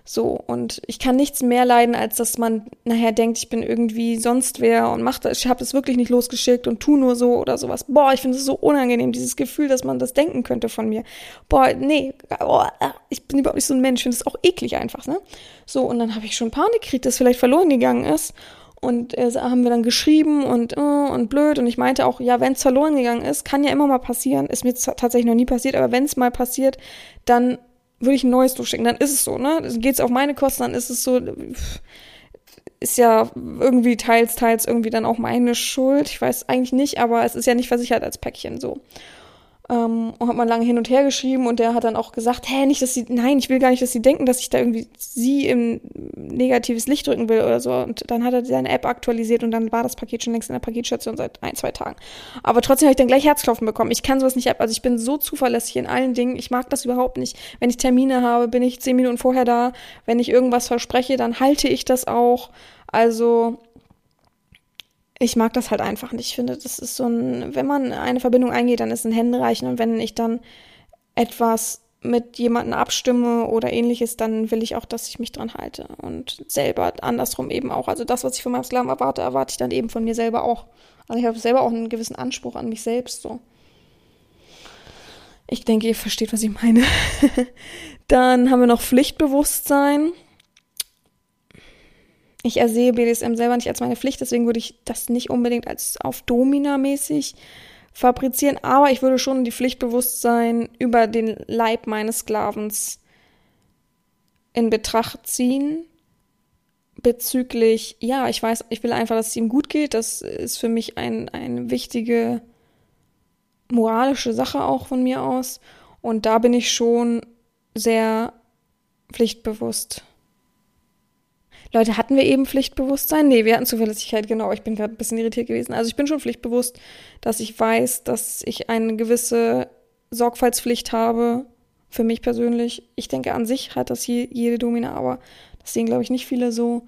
So, und ich kann nichts mehr leiden, als dass man nachher denkt, ich bin irgendwie sonst wer und macht das, ich habe das wirklich nicht losgeschickt und tu nur so oder sowas. Boah, ich finde es so unangenehm, dieses Gefühl, dass man das denken könnte von mir. Boah, nee, oh, ich bin überhaupt nicht so ein Mensch, finde es auch eklig einfach, ne? So, und dann habe ich schon Panik gekriegt, dass vielleicht verloren gegangen ist. Und äh, haben wir dann geschrieben und, äh, und blöd. Und ich meinte auch, ja, wenn es verloren gegangen ist, kann ja immer mal passieren. Ist mir tatsächlich noch nie passiert, aber wenn es mal passiert, dann würde ich ein neues durchschicken, dann ist es so, ne? Geht es auf meine Kosten, dann ist es so, ist ja irgendwie teils, teils irgendwie dann auch meine Schuld. Ich weiß eigentlich nicht, aber es ist ja nicht versichert als Päckchen so. Ähm, und hat man lange hin und her geschrieben und der hat dann auch gesagt, hä, nicht, dass sie, nein, ich will gar nicht, dass sie denken, dass ich da irgendwie sie im negatives Licht drücken will oder so. Und dann hat er seine App aktualisiert und dann war das Paket schon längst in der Paketstation seit ein, zwei Tagen. Aber trotzdem habe ich dann gleich Herzklopfen bekommen. Ich kann sowas nicht ab. Also ich bin so zuverlässig in allen Dingen. Ich mag das überhaupt nicht. Wenn ich Termine habe, bin ich zehn Minuten vorher da. Wenn ich irgendwas verspreche, dann halte ich das auch. Also ich mag das halt einfach nicht. Ich finde, das ist so ein, wenn man eine Verbindung eingeht, dann ist ein Händereichen und wenn ich dann etwas mit jemandem abstimme oder ähnliches, dann will ich auch, dass ich mich dran halte und selber andersrum eben auch. Also das, was ich von meinem Sklaven erwarte, erwarte ich dann eben von mir selber auch. Also ich habe selber auch einen gewissen Anspruch an mich selbst so. Ich denke, ihr versteht, was ich meine. dann haben wir noch Pflichtbewusstsein ich ersehe BDSM selber nicht als meine Pflicht, deswegen würde ich das nicht unbedingt als auf Domina-mäßig fabrizieren, aber ich würde schon die Pflichtbewusstsein über den Leib meines Sklavens in Betracht ziehen. Bezüglich, ja, ich weiß, ich will einfach, dass es ihm gut geht. Das ist für mich ein, eine wichtige moralische Sache auch von mir aus. Und da bin ich schon sehr pflichtbewusst. Leute, hatten wir eben Pflichtbewusstsein? Nee, wir hatten Zuverlässigkeit, genau. Ich bin gerade ein bisschen irritiert gewesen. Also ich bin schon pflichtbewusst, dass ich weiß, dass ich eine gewisse Sorgfaltspflicht habe. Für mich persönlich. Ich denke, an sich hat das je, jede Domina, aber das sehen, glaube ich, nicht viele so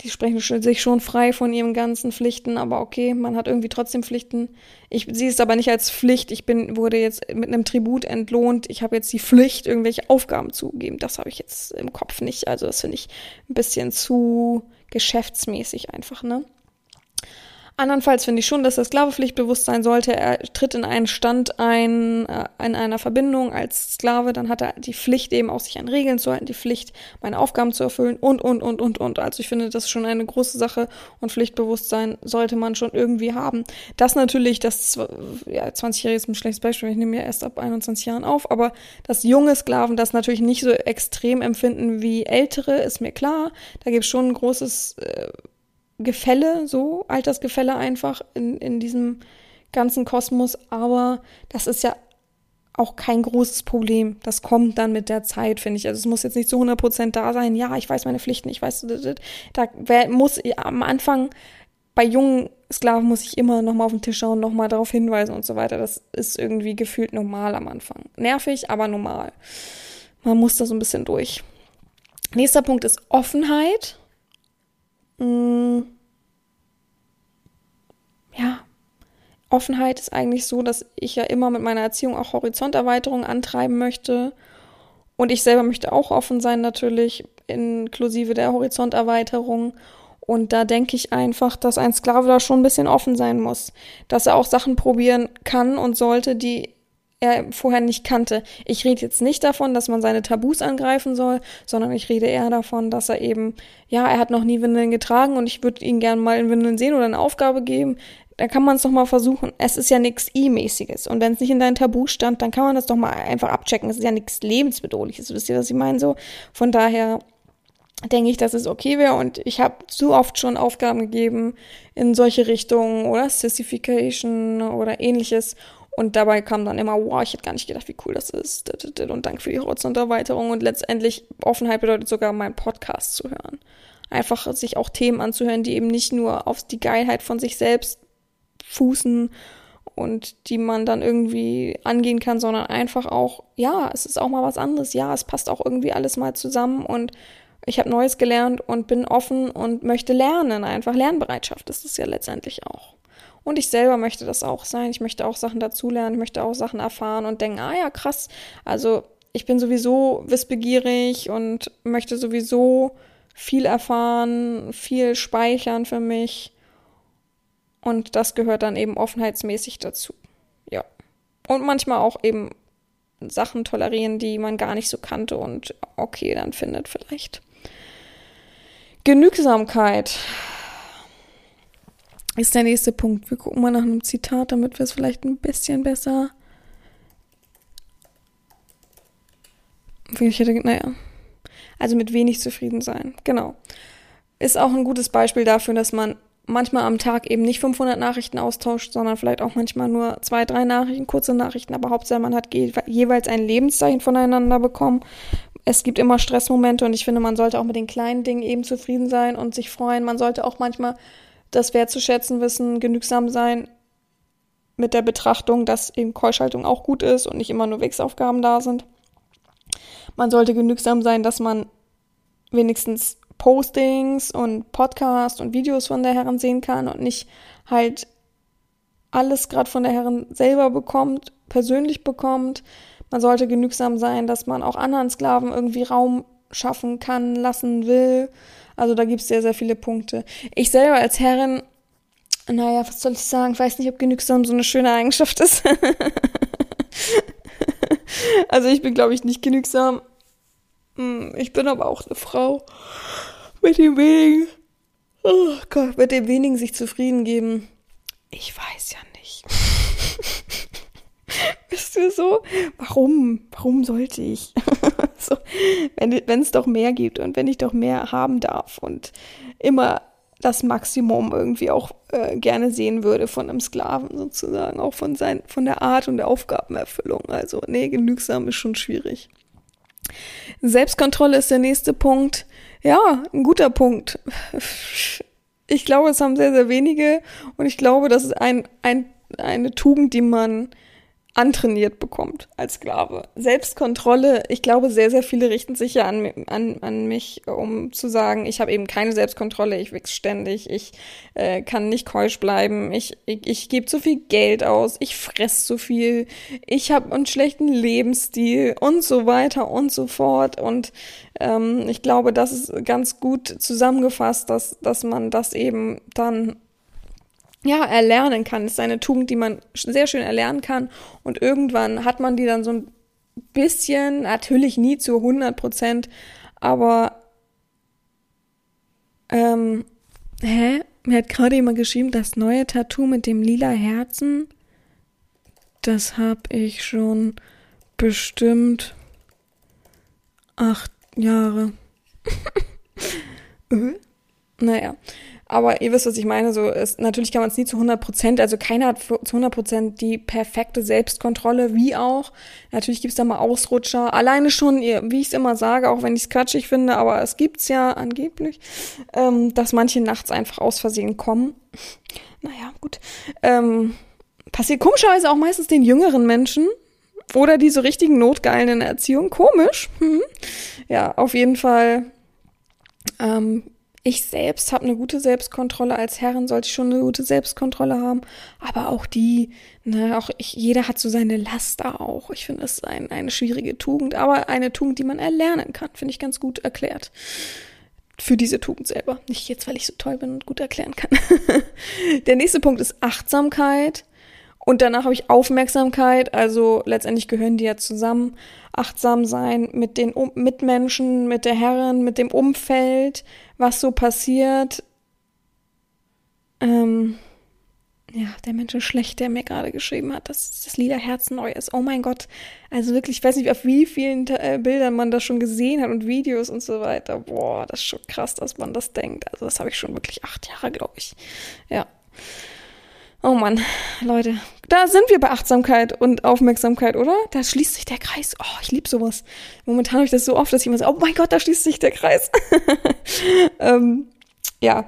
die sprechen sich schon frei von ihren ganzen Pflichten, aber okay, man hat irgendwie trotzdem Pflichten. Ich sehe es aber nicht als Pflicht. Ich bin, wurde jetzt mit einem Tribut entlohnt. Ich habe jetzt die Pflicht, irgendwelche Aufgaben zu geben. Das habe ich jetzt im Kopf nicht. Also das finde ich ein bisschen zu geschäftsmäßig einfach, ne? Andernfalls finde ich schon, dass der Sklave pflichtbewusst sein sollte. Er tritt in einen Stand ein, äh, in einer Verbindung als Sklave, dann hat er die Pflicht eben auch sich an Regeln zu halten, die Pflicht, meine Aufgaben zu erfüllen und, und, und, und, und. Also ich finde, das ist schon eine große Sache und Pflichtbewusstsein sollte man schon irgendwie haben. Das natürlich, das, ja, 20-Jährige ist ein schlechtes Beispiel, ich nehme ja erst ab 21 Jahren auf, aber dass junge Sklaven das natürlich nicht so extrem empfinden wie ältere, ist mir klar. Da gibt es schon ein großes, äh, Gefälle, so, Altersgefälle einfach in, in diesem ganzen Kosmos, aber das ist ja auch kein großes Problem. Das kommt dann mit der Zeit, finde ich. Also es muss jetzt nicht zu 100% da sein. Ja, ich weiß meine Pflichten, ich weiß, da muss am Anfang bei jungen Sklaven muss ich immer nochmal auf den Tisch schauen, nochmal darauf hinweisen und so weiter. Das ist irgendwie gefühlt normal am Anfang. Nervig, aber normal. Man muss da so ein bisschen durch. Nächster Punkt ist Offenheit. Hm. ja, Offenheit ist eigentlich so, dass ich ja immer mit meiner Erziehung auch Horizonterweiterung antreiben möchte. Und ich selber möchte auch offen sein, natürlich, inklusive der Horizonterweiterung. Und da denke ich einfach, dass ein Sklave da schon ein bisschen offen sein muss, dass er auch Sachen probieren kann und sollte, die er vorher nicht kannte. Ich rede jetzt nicht davon, dass man seine Tabus angreifen soll, sondern ich rede eher davon, dass er eben, ja, er hat noch nie Windeln getragen und ich würde ihn gerne mal in Windeln sehen oder eine Aufgabe geben. Da kann man es doch mal versuchen. Es ist ja nichts I-mäßiges. Und wenn es nicht in deinem Tabu stand, dann kann man das doch mal einfach abchecken. Es ist ja nichts lebensbedrohliches. Wisst ihr, was ich meine? So, von daher denke ich, dass es okay wäre. Und ich habe zu oft schon Aufgaben gegeben in solche Richtungen oder Sissification oder ähnliches. Und dabei kam dann immer, wow, ich hätte gar nicht gedacht, wie cool das ist. Und danke für die Horizonterweiterung. Und letztendlich, Offenheit bedeutet sogar, meinen Podcast zu hören. Einfach sich auch Themen anzuhören, die eben nicht nur auf die Geilheit von sich selbst fußen und die man dann irgendwie angehen kann, sondern einfach auch, ja, es ist auch mal was anderes. Ja, es passt auch irgendwie alles mal zusammen und ich habe Neues gelernt und bin offen und möchte lernen. Einfach Lernbereitschaft ist es ja letztendlich auch. Und ich selber möchte das auch sein. Ich möchte auch Sachen dazulernen, ich möchte auch Sachen erfahren und denken, ah ja, krass. Also ich bin sowieso wissbegierig und möchte sowieso viel erfahren, viel speichern für mich. Und das gehört dann eben offenheitsmäßig dazu. Ja. Und manchmal auch eben Sachen tolerieren, die man gar nicht so kannte und okay dann findet vielleicht. Genügsamkeit ist der nächste Punkt. Wir gucken mal nach einem Zitat, damit wir es vielleicht ein bisschen besser. Ich hätte, naja. Also mit wenig zufrieden sein. Genau. Ist auch ein gutes Beispiel dafür, dass man manchmal am Tag eben nicht 500 Nachrichten austauscht, sondern vielleicht auch manchmal nur zwei, drei Nachrichten, kurze Nachrichten, aber Hauptsache man hat jeweils ein Lebenszeichen voneinander bekommen. Es gibt immer Stressmomente und ich finde, man sollte auch mit den kleinen Dingen eben zufrieden sein und sich freuen. Man sollte auch manchmal das wertzuschätzen wissen, genügsam sein mit der Betrachtung, dass eben Keuschaltung auch gut ist und nicht immer nur Wegsaufgaben da sind. Man sollte genügsam sein, dass man wenigstens Postings und Podcasts und Videos von der Herren sehen kann und nicht halt alles gerade von der Herren selber bekommt, persönlich bekommt. Man sollte genügsam sein, dass man auch anderen Sklaven irgendwie Raum schaffen kann, lassen will. Also da gibt es sehr, sehr viele Punkte. Ich selber als Herrin, naja, was soll ich sagen? Ich weiß nicht, ob genügsam so eine schöne Eigenschaft ist. also ich bin, glaube ich, nicht genügsam. Hm, ich bin aber auch eine Frau. Mit dem wenigen, oh Gott, mit dem wenigen sich zufrieden geben. Ich weiß ja nicht. Bist du so? Warum? Warum sollte ich? so, wenn es doch mehr gibt und wenn ich doch mehr haben darf und immer das Maximum irgendwie auch äh, gerne sehen würde von einem Sklaven sozusagen, auch von, sein, von der Art und der Aufgabenerfüllung. Also, nee, genügsam ist schon schwierig. Selbstkontrolle ist der nächste Punkt. Ja, ein guter Punkt. Ich glaube, es haben sehr, sehr wenige und ich glaube, das ist ein, ein, eine Tugend, die man antrainiert bekommt als Sklave. Selbstkontrolle, ich glaube, sehr, sehr viele richten sich ja an, an, an mich, um zu sagen, ich habe eben keine Selbstkontrolle, ich wichs ständig, ich äh, kann nicht keusch bleiben, ich, ich, ich gebe zu viel Geld aus, ich fress zu viel, ich habe einen schlechten Lebensstil und so weiter und so fort. Und ähm, ich glaube, das ist ganz gut zusammengefasst, dass, dass man das eben dann ja, erlernen kann. Das ist eine Tugend, die man sehr schön erlernen kann. Und irgendwann hat man die dann so ein bisschen, natürlich nie zu 100 Prozent, aber, ähm, hä? Mir hat gerade jemand geschrieben, das neue Tattoo mit dem lila Herzen, das hab ich schon bestimmt acht Jahre. äh? Naja, aber ihr wisst, was ich meine. So ist, natürlich kann man es nie zu 100 Prozent, also keiner hat zu 100 Prozent die perfekte Selbstkontrolle, wie auch. Natürlich gibt's da mal Ausrutscher. Alleine schon, wie ich es immer sage, auch wenn ich es quatschig finde, aber es gibt's ja angeblich, ähm, dass manche nachts einfach aus Versehen kommen. Naja, gut. Ähm, passiert komischerweise auch meistens den jüngeren Menschen. Oder diese richtigen Notgeilen in der Erziehung. Komisch. Hm. Ja, auf jeden Fall ähm, ich selbst habe eine gute Selbstkontrolle. Als Herrin sollte ich schon eine gute Selbstkontrolle haben. Aber auch die, ne, auch ich, jeder hat so seine Laster auch. Ich finde es ein, eine schwierige Tugend, aber eine Tugend, die man erlernen kann, finde ich ganz gut erklärt. für diese Tugend selber. Nicht jetzt, weil ich so toll bin und gut erklären kann. Der nächste Punkt ist Achtsamkeit. Und danach habe ich Aufmerksamkeit. Also letztendlich gehören die ja zusammen. Achtsam sein mit den um Mitmenschen, mit der Herren, mit dem Umfeld, was so passiert. Ähm, ja, der Mensch ist schlecht, der mir gerade geschrieben hat, dass das Lieder Herzen neu ist. Oh mein Gott. Also wirklich, ich weiß nicht, auf wie vielen äh, Bildern man das schon gesehen hat und Videos und so weiter. Boah, das ist schon krass, dass man das denkt. Also das habe ich schon wirklich acht Jahre, glaube ich. Ja. Oh Mann, Leute, da sind wir bei Achtsamkeit und Aufmerksamkeit, oder? Da schließt sich der Kreis. Oh, ich liebe sowas. Momentan habe ich das so oft, dass immer so, oh mein Gott, da schließt sich der Kreis. ähm, ja,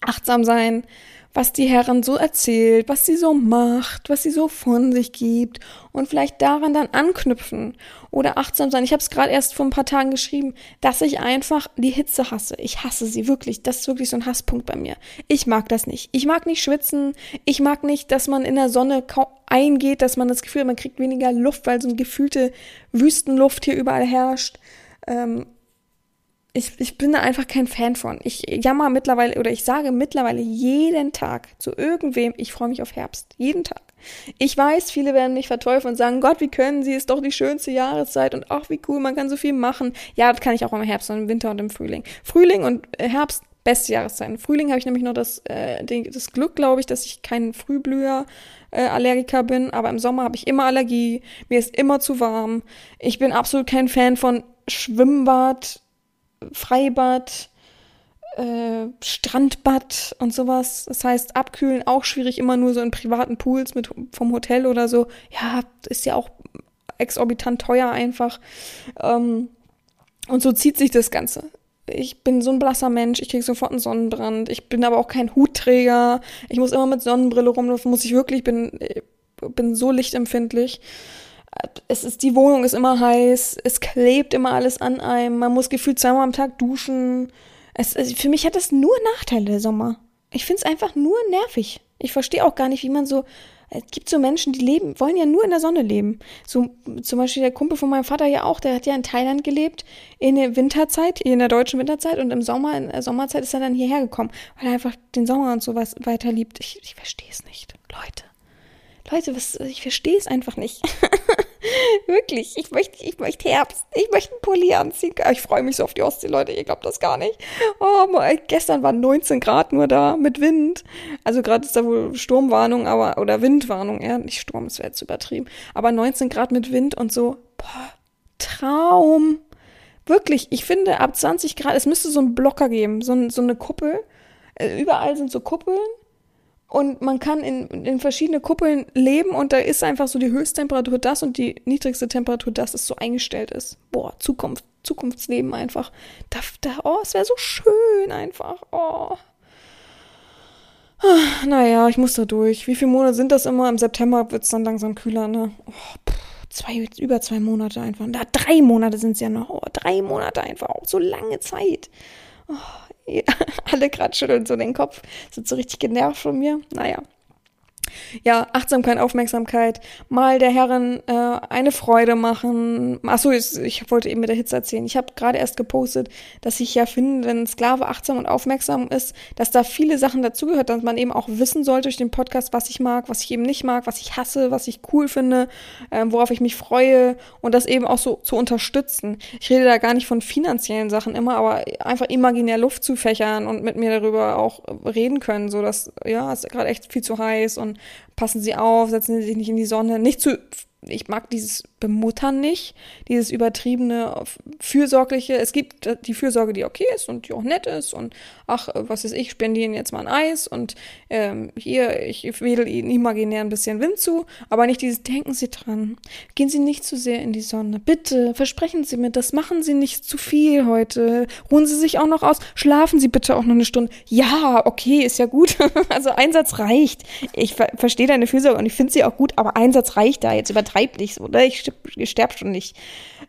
achtsam sein, was die Herren so erzählt, was sie so macht, was sie so von sich gibt und vielleicht daran dann anknüpfen oder achtsam sein. Ich habe es gerade erst vor ein paar Tagen geschrieben, dass ich einfach die Hitze hasse. Ich hasse sie wirklich. Das ist wirklich so ein Hasspunkt bei mir. Ich mag das nicht. Ich mag nicht schwitzen. Ich mag nicht, dass man in der Sonne eingeht, dass man das Gefühl hat, man kriegt weniger Luft, weil so eine gefühlte Wüstenluft hier überall herrscht. Ähm, ich, ich bin da einfach kein Fan von. Ich jammer mittlerweile oder ich sage mittlerweile jeden Tag zu irgendwem, ich freue mich auf Herbst. Jeden Tag. Ich weiß, viele werden mich verteufeln und sagen, Gott, wie können sie, ist doch die schönste Jahreszeit und ach, wie cool, man kann so viel machen. Ja, das kann ich auch im Herbst und im Winter und im Frühling. Frühling und äh, Herbst, beste Jahreszeit. Im Frühling habe ich nämlich nur das, äh, das Glück, glaube ich, dass ich kein Frühblüher äh, Allergiker bin, aber im Sommer habe ich immer Allergie, mir ist immer zu warm. Ich bin absolut kein Fan von Schwimmbad, Freibad, äh, Strandbad und sowas. Das heißt, abkühlen auch schwierig, immer nur so in privaten Pools mit vom Hotel oder so. Ja, ist ja auch exorbitant teuer einfach. Ähm, und so zieht sich das Ganze. Ich bin so ein blasser Mensch, ich kriege sofort einen Sonnenbrand. Ich bin aber auch kein Hutträger. Ich muss immer mit Sonnenbrille rumlaufen, muss ich wirklich, bin, bin so lichtempfindlich es ist, die Wohnung ist immer heiß, es klebt immer alles an einem, man muss gefühlt zweimal am Tag duschen. Es, es, für mich hat das nur Nachteile, der Sommer. Ich finde es einfach nur nervig. Ich verstehe auch gar nicht, wie man so. Es gibt so Menschen, die leben, wollen ja nur in der Sonne leben. So zum Beispiel der Kumpel von meinem Vater ja auch, der hat ja in Thailand gelebt, in der Winterzeit, in der deutschen Winterzeit und im Sommer, in der Sommerzeit ist er dann hierher gekommen, weil er einfach den Sommer und sowas weiter liebt. Ich, ich verstehe es nicht, Leute. Leute, was, ich verstehe es einfach nicht. Wirklich, ich möchte, ich möchte Herbst. Ich möchte einen Pulli anziehen. Ich freue mich so auf die Ostsee, Leute. Ihr glaubt das gar nicht. Oh, gestern waren 19 Grad nur da mit Wind. Also gerade ist da wohl Sturmwarnung, aber oder Windwarnung, ja, nicht Sturm, das wäre jetzt übertrieben. Aber 19 Grad mit Wind und so. Boah, Traum. Wirklich, ich finde ab 20 Grad, es müsste so einen Blocker geben, so, so eine Kuppel. Äh, überall sind so Kuppeln und man kann in, in verschiedene Kuppeln leben und da ist einfach so die Höchsttemperatur das und die niedrigste Temperatur das, es so eingestellt ist. Boah, Zukunft, Zukunftsleben einfach. Da, da, oh, es wäre so schön einfach. Oh. Ah, naja, ich muss da durch. Wie viele Monate sind das immer? Im September wird es dann langsam kühler, ne? Oh, pff, zwei, über zwei Monate einfach. Da, drei Monate sind es ja noch. Oh, drei Monate einfach. Auch so lange Zeit. Oh, alle gerade schütteln so den Kopf, sind so richtig genervt von mir. Naja. Ja, Achtsamkeit, Aufmerksamkeit, mal der Herren äh, eine Freude machen. Achso, ich wollte eben mit der Hitze erzählen. Ich habe gerade erst gepostet, dass ich ja finde, wenn Sklave achtsam und aufmerksam ist, dass da viele Sachen dazugehört, dass man eben auch wissen sollte durch den Podcast, was ich mag, was ich eben nicht mag, was ich hasse, was ich cool finde, äh, worauf ich mich freue und das eben auch so zu unterstützen. Ich rede da gar nicht von finanziellen Sachen immer, aber einfach imaginär Luft zu fächern und mit mir darüber auch reden können, so dass ja, es ist gerade echt viel zu heiß und passen Sie auf, setzen Sie sich nicht in die Sonne, nicht zu ich mag dieses Bemuttern nicht, dieses übertriebene, fürsorgliche. Es gibt die Fürsorge, die okay ist und die auch nett ist und ach, was ist ich, spende Ihnen jetzt mal ein Eis und ähm, hier, ich wedel Ihnen imaginär ein bisschen Wind zu, aber nicht dieses, denken Sie dran, gehen Sie nicht zu sehr in die Sonne, bitte, versprechen Sie mir das, machen Sie nicht zu viel heute, ruhen Sie sich auch noch aus, schlafen Sie bitte auch noch eine Stunde. Ja, okay, ist ja gut, also Einsatz reicht. Ich ver verstehe deine Fürsorge und ich finde sie auch gut, aber Einsatz reicht da jetzt, übertreib nicht so, oder? Ich, sterbe schon nicht.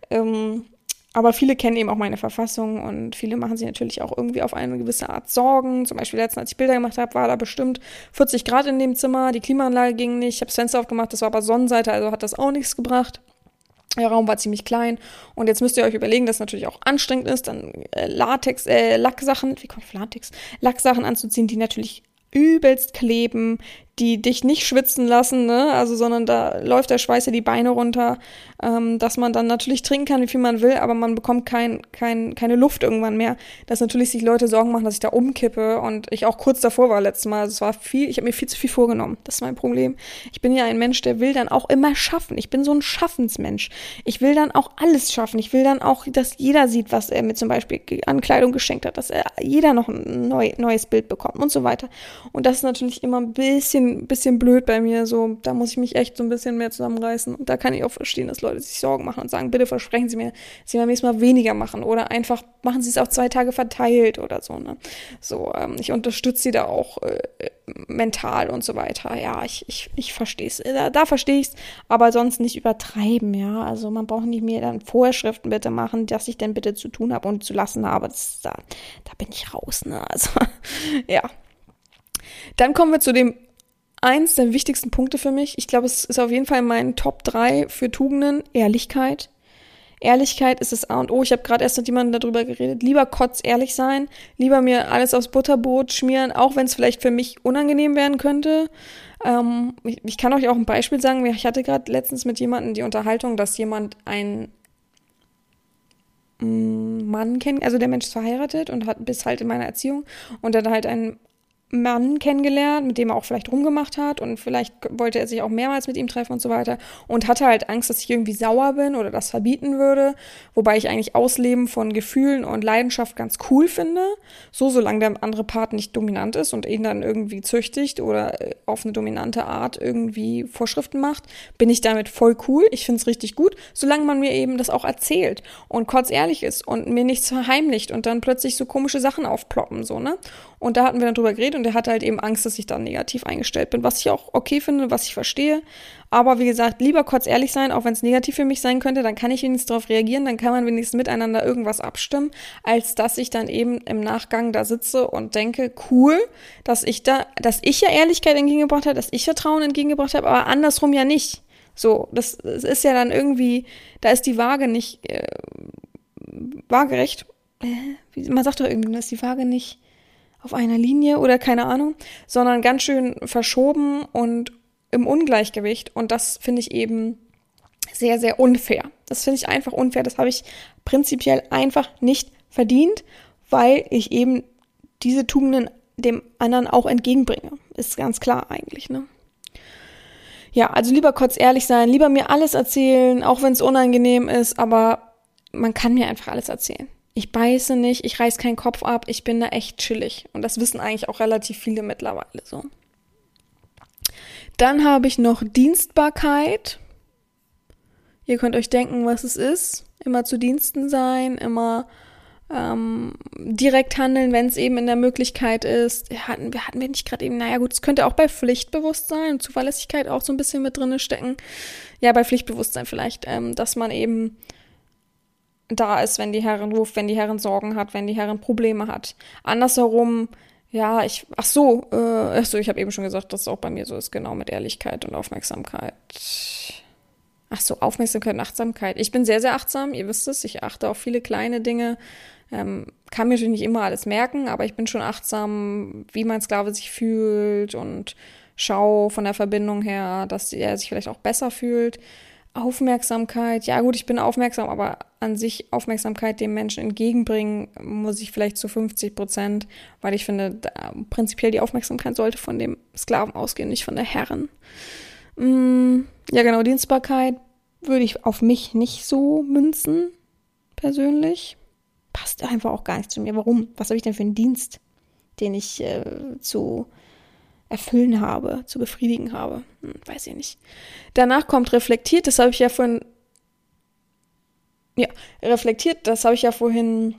Ähm, aber viele kennen eben auch meine Verfassung und viele machen sich natürlich auch irgendwie auf eine gewisse Art Sorgen. Zum Beispiel letztens, als ich Bilder gemacht habe, war da bestimmt 40 Grad in dem Zimmer, die Klimaanlage ging nicht, ich habe das Fenster aufgemacht, das war aber Sonnenseite, also hat das auch nichts gebracht. Der Raum war ziemlich klein und jetzt müsst ihr euch überlegen, dass es natürlich auch anstrengend ist, dann äh, Latex, äh, Lacksachen, wie kommt Latex? Lacksachen anzuziehen, die natürlich übelst kleben, die dich nicht schwitzen lassen, ne? Also, sondern da läuft der Schweiß ja die Beine runter, ähm, dass man dann natürlich trinken kann, wie viel man will, aber man bekommt kein, kein, keine Luft irgendwann mehr. Dass natürlich sich Leute Sorgen machen, dass ich da umkippe und ich auch kurz davor war letztes Mal. Also es war viel, ich habe mir viel zu viel vorgenommen. Das ist mein Problem. Ich bin ja ein Mensch, der will dann auch immer schaffen. Ich bin so ein Schaffensmensch. Ich will dann auch alles schaffen. Ich will dann auch, dass jeder sieht, was er mir zum Beispiel an Kleidung geschenkt hat, dass er jeder noch ein neu, neues Bild bekommt und so weiter. Und das ist natürlich immer ein bisschen bisschen, blöd bei mir. So, da muss ich mich echt so ein bisschen mehr zusammenreißen. Und da kann ich auch verstehen, dass Leute sich Sorgen machen und sagen, bitte versprechen Sie mir, Sie beim nächsten Mal weniger machen. Oder einfach machen Sie es auf zwei Tage verteilt oder so. Ne? So, ähm, ich unterstütze Sie da auch äh, mental und so weiter. Ja, ich, ich, ich verstehe es. Da, da verstehe ich es, aber sonst nicht übertreiben, ja. Also man braucht nicht mehr dann Vorschriften bitte machen, dass ich denn bitte zu tun habe und zu lassen habe. Das, da, da bin ich raus, ne? Also, ja. Dann kommen wir zu dem eins der wichtigsten Punkte für mich. Ich glaube, es ist auf jeden Fall mein Top 3 für Tugenden. Ehrlichkeit. Ehrlichkeit ist das A und O. Ich habe gerade erst mit jemandem darüber geredet. Lieber kotz ehrlich sein, lieber mir alles aufs Butterbrot schmieren, auch wenn es vielleicht für mich unangenehm werden könnte. Ähm, ich, ich, kann euch auch ein Beispiel sagen. Ich hatte gerade letztens mit jemandem die Unterhaltung, dass jemand ein mm, Mann kennt, also der Mensch ist verheiratet und hat bis halt in meiner Erziehung und dann halt einen Mann kennengelernt, mit dem er auch vielleicht rumgemacht hat und vielleicht wollte er sich auch mehrmals mit ihm treffen und so weiter und hatte halt Angst, dass ich irgendwie sauer bin oder das verbieten würde, wobei ich eigentlich Ausleben von Gefühlen und Leidenschaft ganz cool finde, so solange der andere Part nicht dominant ist und ihn dann irgendwie züchtigt oder äh, auf eine dominante Art irgendwie Vorschriften macht, bin ich damit voll cool, ich finde es richtig gut, solange man mir eben das auch erzählt und kurz ehrlich ist und mir nichts verheimlicht und dann plötzlich so komische Sachen aufploppen, so, ne? Und da hatten wir dann drüber geredet und er hatte halt eben Angst, dass ich dann negativ eingestellt bin, was ich auch okay finde, was ich verstehe. Aber wie gesagt, lieber kurz ehrlich sein, auch wenn es negativ für mich sein könnte, dann kann ich wenigstens darauf reagieren, dann kann man wenigstens miteinander irgendwas abstimmen, als dass ich dann eben im Nachgang da sitze und denke, cool, dass ich da, dass ich ja Ehrlichkeit entgegengebracht habe, dass ich Vertrauen entgegengebracht habe, aber andersrum ja nicht. So, das, das ist ja dann irgendwie, da ist die Waage nicht äh, waagerecht. Äh, man sagt doch irgendwie, dass die Waage nicht auf einer Linie oder keine Ahnung, sondern ganz schön verschoben und im Ungleichgewicht. Und das finde ich eben sehr, sehr unfair. Das finde ich einfach unfair. Das habe ich prinzipiell einfach nicht verdient, weil ich eben diese Tugenden dem anderen auch entgegenbringe. Ist ganz klar eigentlich, ne? Ja, also lieber kurz ehrlich sein, lieber mir alles erzählen, auch wenn es unangenehm ist, aber man kann mir einfach alles erzählen. Ich beiße nicht, ich reiß keinen Kopf ab, ich bin da echt chillig. Und das wissen eigentlich auch relativ viele mittlerweile so. Dann habe ich noch Dienstbarkeit. Ihr könnt euch denken, was es ist. Immer zu Diensten sein, immer ähm, direkt handeln, wenn es eben in der Möglichkeit ist. Hatten wir, hatten wir nicht gerade eben, naja gut, es könnte auch bei Pflichtbewusstsein und Zuverlässigkeit auch so ein bisschen mit drinne stecken. Ja, bei Pflichtbewusstsein vielleicht, ähm, dass man eben da ist, wenn die Herren ruft, wenn die Herren Sorgen hat, wenn die Herren Probleme hat. Andersherum, ja, ich, ach so, äh, ach so, ich habe eben schon gesagt, dass es auch bei mir so ist, genau mit Ehrlichkeit und Aufmerksamkeit. Ach so, Aufmerksamkeit und Achtsamkeit. Ich bin sehr, sehr achtsam, ihr wisst es, ich achte auf viele kleine Dinge. Ähm, kann mir natürlich nicht immer alles merken, aber ich bin schon achtsam, wie mein Sklave sich fühlt und schau von der Verbindung her, dass er sich vielleicht auch besser fühlt. Aufmerksamkeit, ja gut, ich bin aufmerksam, aber an sich Aufmerksamkeit dem Menschen entgegenbringen, muss ich vielleicht zu 50 Prozent, weil ich finde, prinzipiell die Aufmerksamkeit sollte von dem Sklaven ausgehen, nicht von der Herren. Mm, ja genau, Dienstbarkeit würde ich auf mich nicht so münzen, persönlich. Passt einfach auch gar nicht zu mir. Warum? Was habe ich denn für einen Dienst, den ich äh, zu erfüllen habe, zu befriedigen habe. Hm, weiß ich nicht. Danach kommt reflektiert, das habe ich ja vorhin. Ja, reflektiert, das habe ich ja vorhin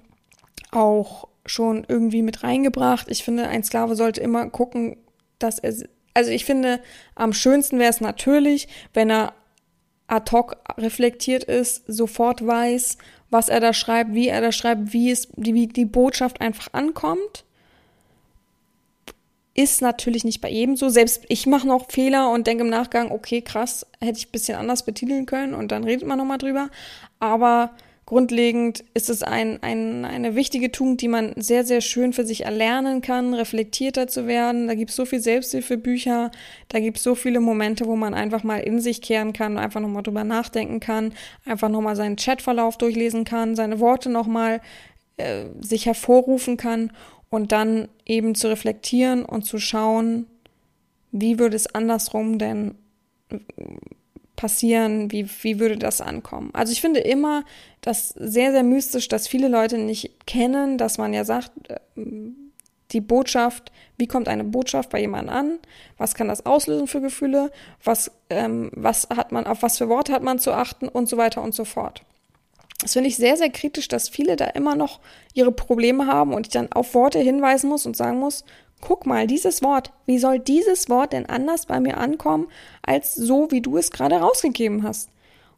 auch schon irgendwie mit reingebracht. Ich finde, ein Sklave sollte immer gucken, dass er. Also ich finde, am schönsten wäre es natürlich, wenn er ad hoc reflektiert ist, sofort weiß, was er da schreibt, wie er da schreibt, wie es, wie die Botschaft einfach ankommt ist natürlich nicht bei jedem so. Selbst ich mache noch Fehler und denke im Nachgang, okay, krass, hätte ich ein bisschen anders betiteln können und dann redet man nochmal drüber. Aber grundlegend ist es ein, ein, eine wichtige Tugend, die man sehr, sehr schön für sich erlernen kann, reflektierter zu werden. Da gibt es so viel Selbsthilfebücher, da gibt es so viele Momente, wo man einfach mal in sich kehren kann, einfach nochmal drüber nachdenken kann, einfach nochmal seinen Chatverlauf durchlesen kann, seine Worte nochmal äh, sich hervorrufen kann und dann eben zu reflektieren und zu schauen, wie würde es andersrum denn passieren, wie, wie würde das ankommen. Also ich finde immer das sehr, sehr mystisch, dass viele Leute nicht kennen, dass man ja sagt, äh, die Botschaft, wie kommt eine Botschaft bei jemandem an, was kann das auslösen für Gefühle, was, ähm, was hat man, auf was für Worte hat man zu achten und so weiter und so fort. Das finde ich sehr, sehr kritisch, dass viele da immer noch ihre Probleme haben und ich dann auf Worte hinweisen muss und sagen muss, guck mal, dieses Wort, wie soll dieses Wort denn anders bei mir ankommen, als so, wie du es gerade rausgegeben hast?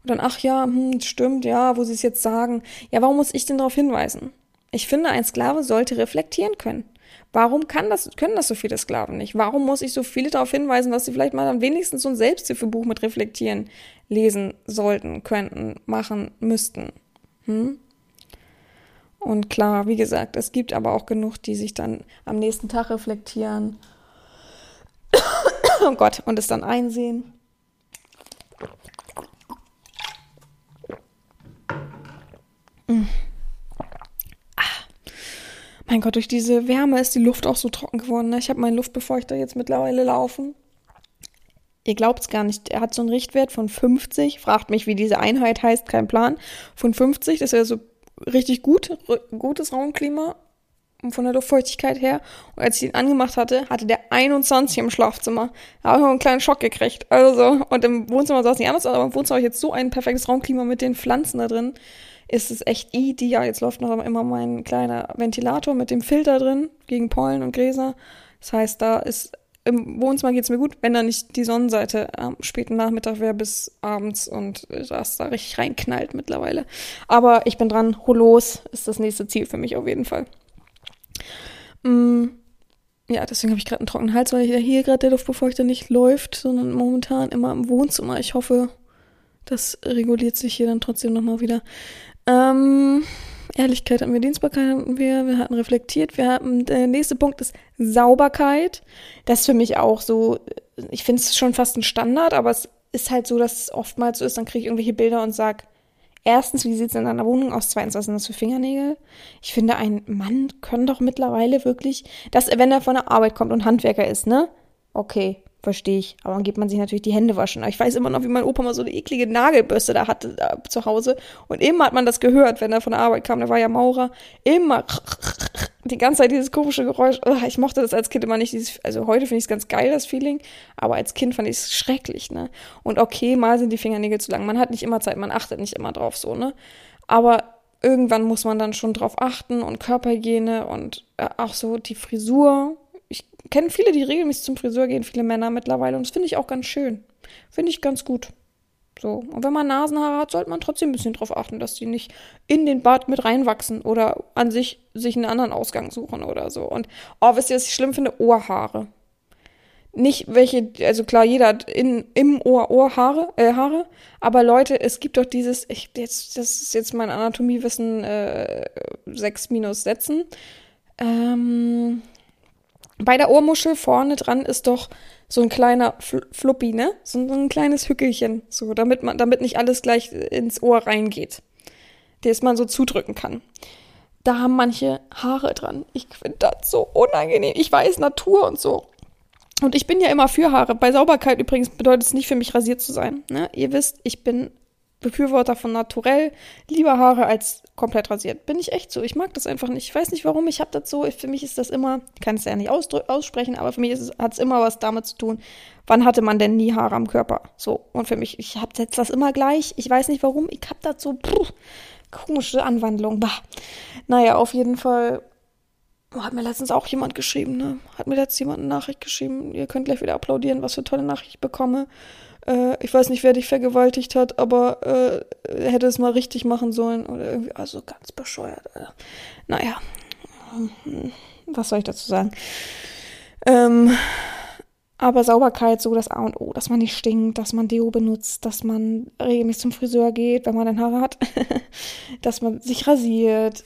Und dann, ach ja, hm, stimmt, ja, wo sie es jetzt sagen. Ja, warum muss ich denn darauf hinweisen? Ich finde, ein Sklave sollte reflektieren können. Warum kann das, können das so viele Sklaven nicht? Warum muss ich so viele darauf hinweisen, dass sie vielleicht mal am wenigsten so ein Selbsthilfebuch mit reflektieren lesen sollten, könnten, machen, müssten? Hm? Und klar, wie gesagt, es gibt aber auch genug, die sich dann am nächsten Tag reflektieren. oh Gott, und es dann einsehen. Hm. Ah. Mein Gott, durch diese Wärme ist die Luft auch so trocken geworden. Ne? Ich habe meinen Luftbefeuchter jetzt mittlerweile laufen. Ihr glaubt es gar nicht. Er hat so einen Richtwert von 50. Fragt mich, wie diese Einheit heißt, kein Plan. Von 50, das wäre so richtig gut, gutes Raumklima von der Luftfeuchtigkeit her. Und als ich ihn angemacht hatte, hatte der 21 im Schlafzimmer. Da habe ich einen kleinen Schock gekriegt. Also so. Und im Wohnzimmer sah nicht anders aus, aber im Wohnzimmer habe ich jetzt so ein perfektes Raumklima mit den Pflanzen da drin. Ist es echt ideal. Jetzt läuft noch immer mein kleiner Ventilator mit dem Filter drin gegen Pollen und Gräser. Das heißt, da ist im Wohnzimmer geht's mir gut, wenn da nicht die Sonnenseite am späten Nachmittag wäre bis abends und das da richtig reinknallt mittlerweile. Aber ich bin dran, Holos ist das nächste Ziel für mich auf jeden Fall. Mm, ja, deswegen habe ich gerade einen trockenen Hals, weil hier gerade der Luftbefeuchter nicht läuft, sondern momentan immer im Wohnzimmer. Ich hoffe, das reguliert sich hier dann trotzdem nochmal wieder. Ähm, Ehrlichkeit hatten wir, Dienstbarkeit hatten wir, wir hatten reflektiert, wir hatten, der nächste Punkt ist Sauberkeit. Das ist für mich auch so, ich finde es schon fast ein Standard, aber es ist halt so, dass es oftmals so ist, dann kriege ich irgendwelche Bilder und sag, erstens, wie sieht es in deiner Wohnung aus? Zweitens, was sind das für Fingernägel? Ich finde, ein Mann kann doch mittlerweile wirklich, dass, wenn er von der Arbeit kommt und Handwerker ist, ne? Okay, Verstehe ich. Aber dann geht man sich natürlich die Hände waschen. Aber ich weiß immer noch, wie mein Opa mal so eine eklige Nagelbürste da hatte da zu Hause. Und immer hat man das gehört, wenn er von der Arbeit kam. Der war ja Maurer. Immer die ganze Zeit dieses komische Geräusch. Ich mochte das als Kind immer nicht. Dieses, also heute finde ich es ganz geil, das Feeling. Aber als Kind fand ich es schrecklich, ne? Und okay, mal sind die Fingernägel zu lang. Man hat nicht immer Zeit, man achtet nicht immer drauf so, ne? Aber irgendwann muss man dann schon drauf achten und Körperhygiene und äh, auch so die Frisur ich kenne viele, die regelmäßig zum Friseur gehen, viele Männer mittlerweile. Und das finde ich auch ganz schön. Finde ich ganz gut. So. Und wenn man Nasenhaare hat, sollte man trotzdem ein bisschen drauf achten, dass die nicht in den Bart mit reinwachsen oder an sich sich einen anderen Ausgang suchen oder so. Und, oh, wisst ihr, was ich schlimm finde? Ohrhaare. Nicht welche, also klar, jeder hat in, im Ohr Ohrhaare, äh, Haare, aber Leute, es gibt doch dieses, ich, jetzt, das ist jetzt mein Anatomiewissen äh, 6 minus Sätzen. Ähm, bei der Ohrmuschel vorne dran ist doch so ein kleiner Fl Fluppi, ne? So, ein kleines Hückelchen, so, damit man, damit nicht alles gleich ins Ohr reingeht. Das man so zudrücken kann. Da haben manche Haare dran. Ich finde das so unangenehm. Ich weiß Natur und so. Und ich bin ja immer für Haare. Bei Sauberkeit übrigens bedeutet es nicht für mich rasiert zu sein. Ne? Ihr wisst, ich bin Befürworter von naturell, lieber Haare als komplett rasiert. Bin ich echt so. Ich mag das einfach nicht. Ich weiß nicht warum, ich habe das so. Für mich ist das immer, ich kann es ja nicht aussprechen, aber für mich hat es immer was damit zu tun, wann hatte man denn nie Haare am Körper? So. Und für mich, ich habe jetzt das immer gleich. Ich weiß nicht warum. Ich habe das so, puh, komische Anwandlung. Bah. Naja, auf jeden Fall hat mir letztens auch jemand geschrieben, ne? Hat mir letztens jemand eine Nachricht geschrieben. Ihr könnt gleich wieder applaudieren, was für tolle Nachricht ich bekomme. Äh, ich weiß nicht, wer dich vergewaltigt hat, aber äh, hätte es mal richtig machen sollen. Oder irgendwie, also ganz bescheuert. Alter. Naja, was soll ich dazu sagen? Ähm, aber Sauberkeit so das A und O, dass man nicht stinkt, dass man Deo benutzt, dass man regelmäßig zum Friseur geht, wenn man dann Haare hat, dass man sich rasiert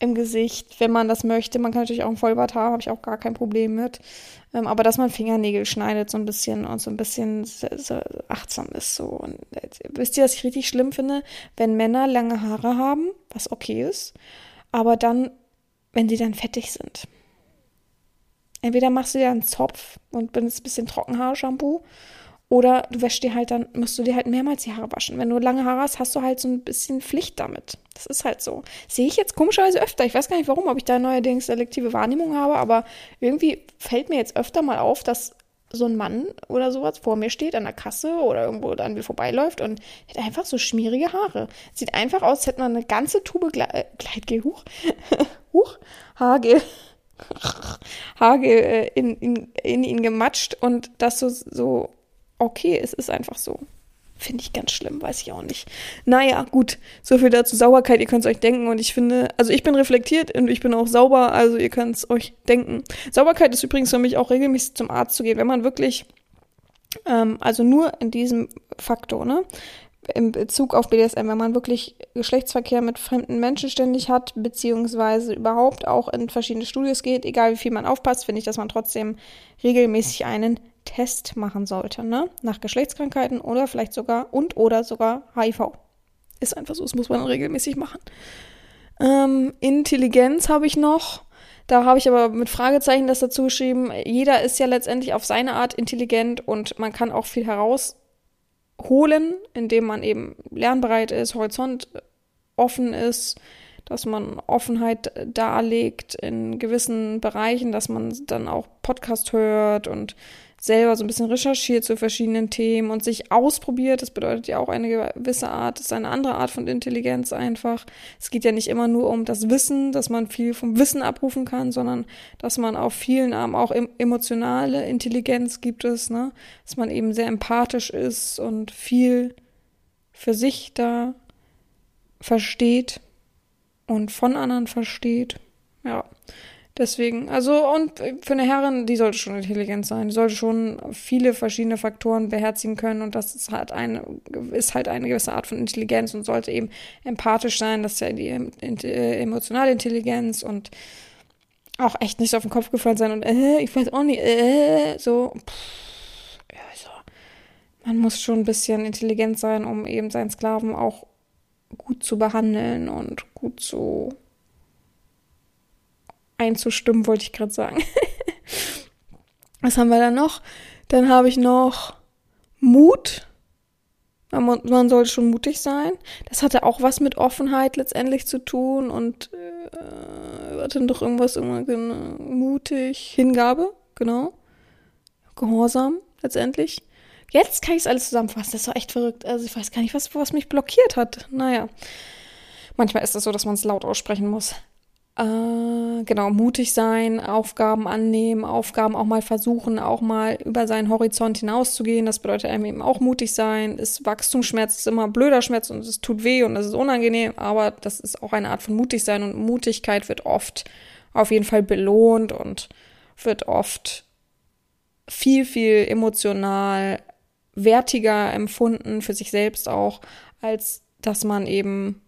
im Gesicht, wenn man das möchte. Man kann natürlich auch ein Vollbart haben, habe ich auch gar kein Problem mit. Ähm, aber dass man Fingernägel schneidet so ein bisschen und so ein bisschen so achtsam ist so. Und äh, wisst ihr, was ich richtig schlimm finde? Wenn Männer lange Haare haben, was okay ist, aber dann, wenn die dann fettig sind. Entweder machst du dir einen Zopf und benutzt ein bisschen Trockenhaarshampoo oder du wäschst dir halt dann, musst du dir halt mehrmals die Haare waschen. Wenn du lange Haare hast, hast du halt so ein bisschen Pflicht damit. Das ist halt so. Sehe ich jetzt komischerweise öfter. Ich weiß gar nicht warum, ob ich da neuerdings selektive Wahrnehmung habe, aber irgendwie fällt mir jetzt öfter mal auf, dass so ein Mann oder sowas vor mir steht an der Kasse oder irgendwo dann wie vorbeiläuft und hat einfach so schmierige Haare. Sieht einfach aus, als hätte man eine ganze Tube Gle äh, Gleitgel, huch, huch, Haargel Hagel äh, in, in, in ihn gematscht und das so, so, okay, es ist einfach so. Finde ich ganz schlimm, weiß ich auch nicht. Naja, gut, so viel dazu Sauberkeit, ihr könnt es euch denken und ich finde, also ich bin reflektiert und ich bin auch sauber, also ihr könnt es euch denken. Sauberkeit ist übrigens für mich auch regelmäßig zum Arzt zu gehen, wenn man wirklich, ähm, also nur in diesem Faktor, ne? in Bezug auf BDSM, wenn man wirklich Geschlechtsverkehr mit fremden Menschen ständig hat, beziehungsweise überhaupt auch in verschiedene Studios geht, egal wie viel man aufpasst, finde ich, dass man trotzdem regelmäßig einen Test machen sollte, ne? Nach Geschlechtskrankheiten oder vielleicht sogar und oder sogar HIV. Ist einfach so, das muss man regelmäßig machen. Ähm, Intelligenz habe ich noch. Da habe ich aber mit Fragezeichen das dazu geschrieben. Jeder ist ja letztendlich auf seine Art intelligent und man kann auch viel heraus holen, indem man eben lernbereit ist, Horizont offen ist, dass man Offenheit darlegt in gewissen Bereichen, dass man dann auch Podcast hört und selber so ein bisschen recherchiert zu verschiedenen Themen und sich ausprobiert. Das bedeutet ja auch eine gewisse Art, das ist eine andere Art von Intelligenz einfach. Es geht ja nicht immer nur um das Wissen, dass man viel vom Wissen abrufen kann, sondern dass man auf vielen Armen auch emotionale Intelligenz gibt es, ne? Dass man eben sehr empathisch ist und viel für sich da versteht und von anderen versteht. Ja. Deswegen, also und für eine Herrin, die sollte schon intelligent sein. Die sollte schon viele verschiedene Faktoren beherzigen können und das ist halt eine, ist halt eine gewisse Art von Intelligenz und sollte eben empathisch sein. Das ist ja die äh, emotionale Intelligenz und auch echt nicht auf den Kopf gefallen sein und äh, ich weiß auch nicht, äh, so. Pff, also, man muss schon ein bisschen intelligent sein, um eben seinen Sklaven auch gut zu behandeln und gut zu einzustimmen, wollte ich gerade sagen. Was haben wir da noch? Dann habe ich noch Mut. Man, man sollte schon mutig sein. Das hatte auch was mit Offenheit letztendlich zu tun und äh, war dann doch irgendwas immer genau, mutig. Hingabe, genau. Gehorsam letztendlich. Jetzt kann ich es alles zusammenfassen. Das war echt verrückt. Also ich weiß gar nicht, was, was mich blockiert hat. Naja. Manchmal ist es so, dass man es laut aussprechen muss. Äh, genau, mutig sein, Aufgaben annehmen, Aufgaben auch mal versuchen, auch mal über seinen Horizont hinauszugehen. Das bedeutet einem eben auch mutig sein. Ist Wachstumsschmerz ist immer blöder Schmerz und es tut weh und es ist unangenehm, aber das ist auch eine Art von mutig sein und Mutigkeit wird oft auf jeden Fall belohnt und wird oft viel, viel emotional wertiger empfunden für sich selbst auch, als dass man eben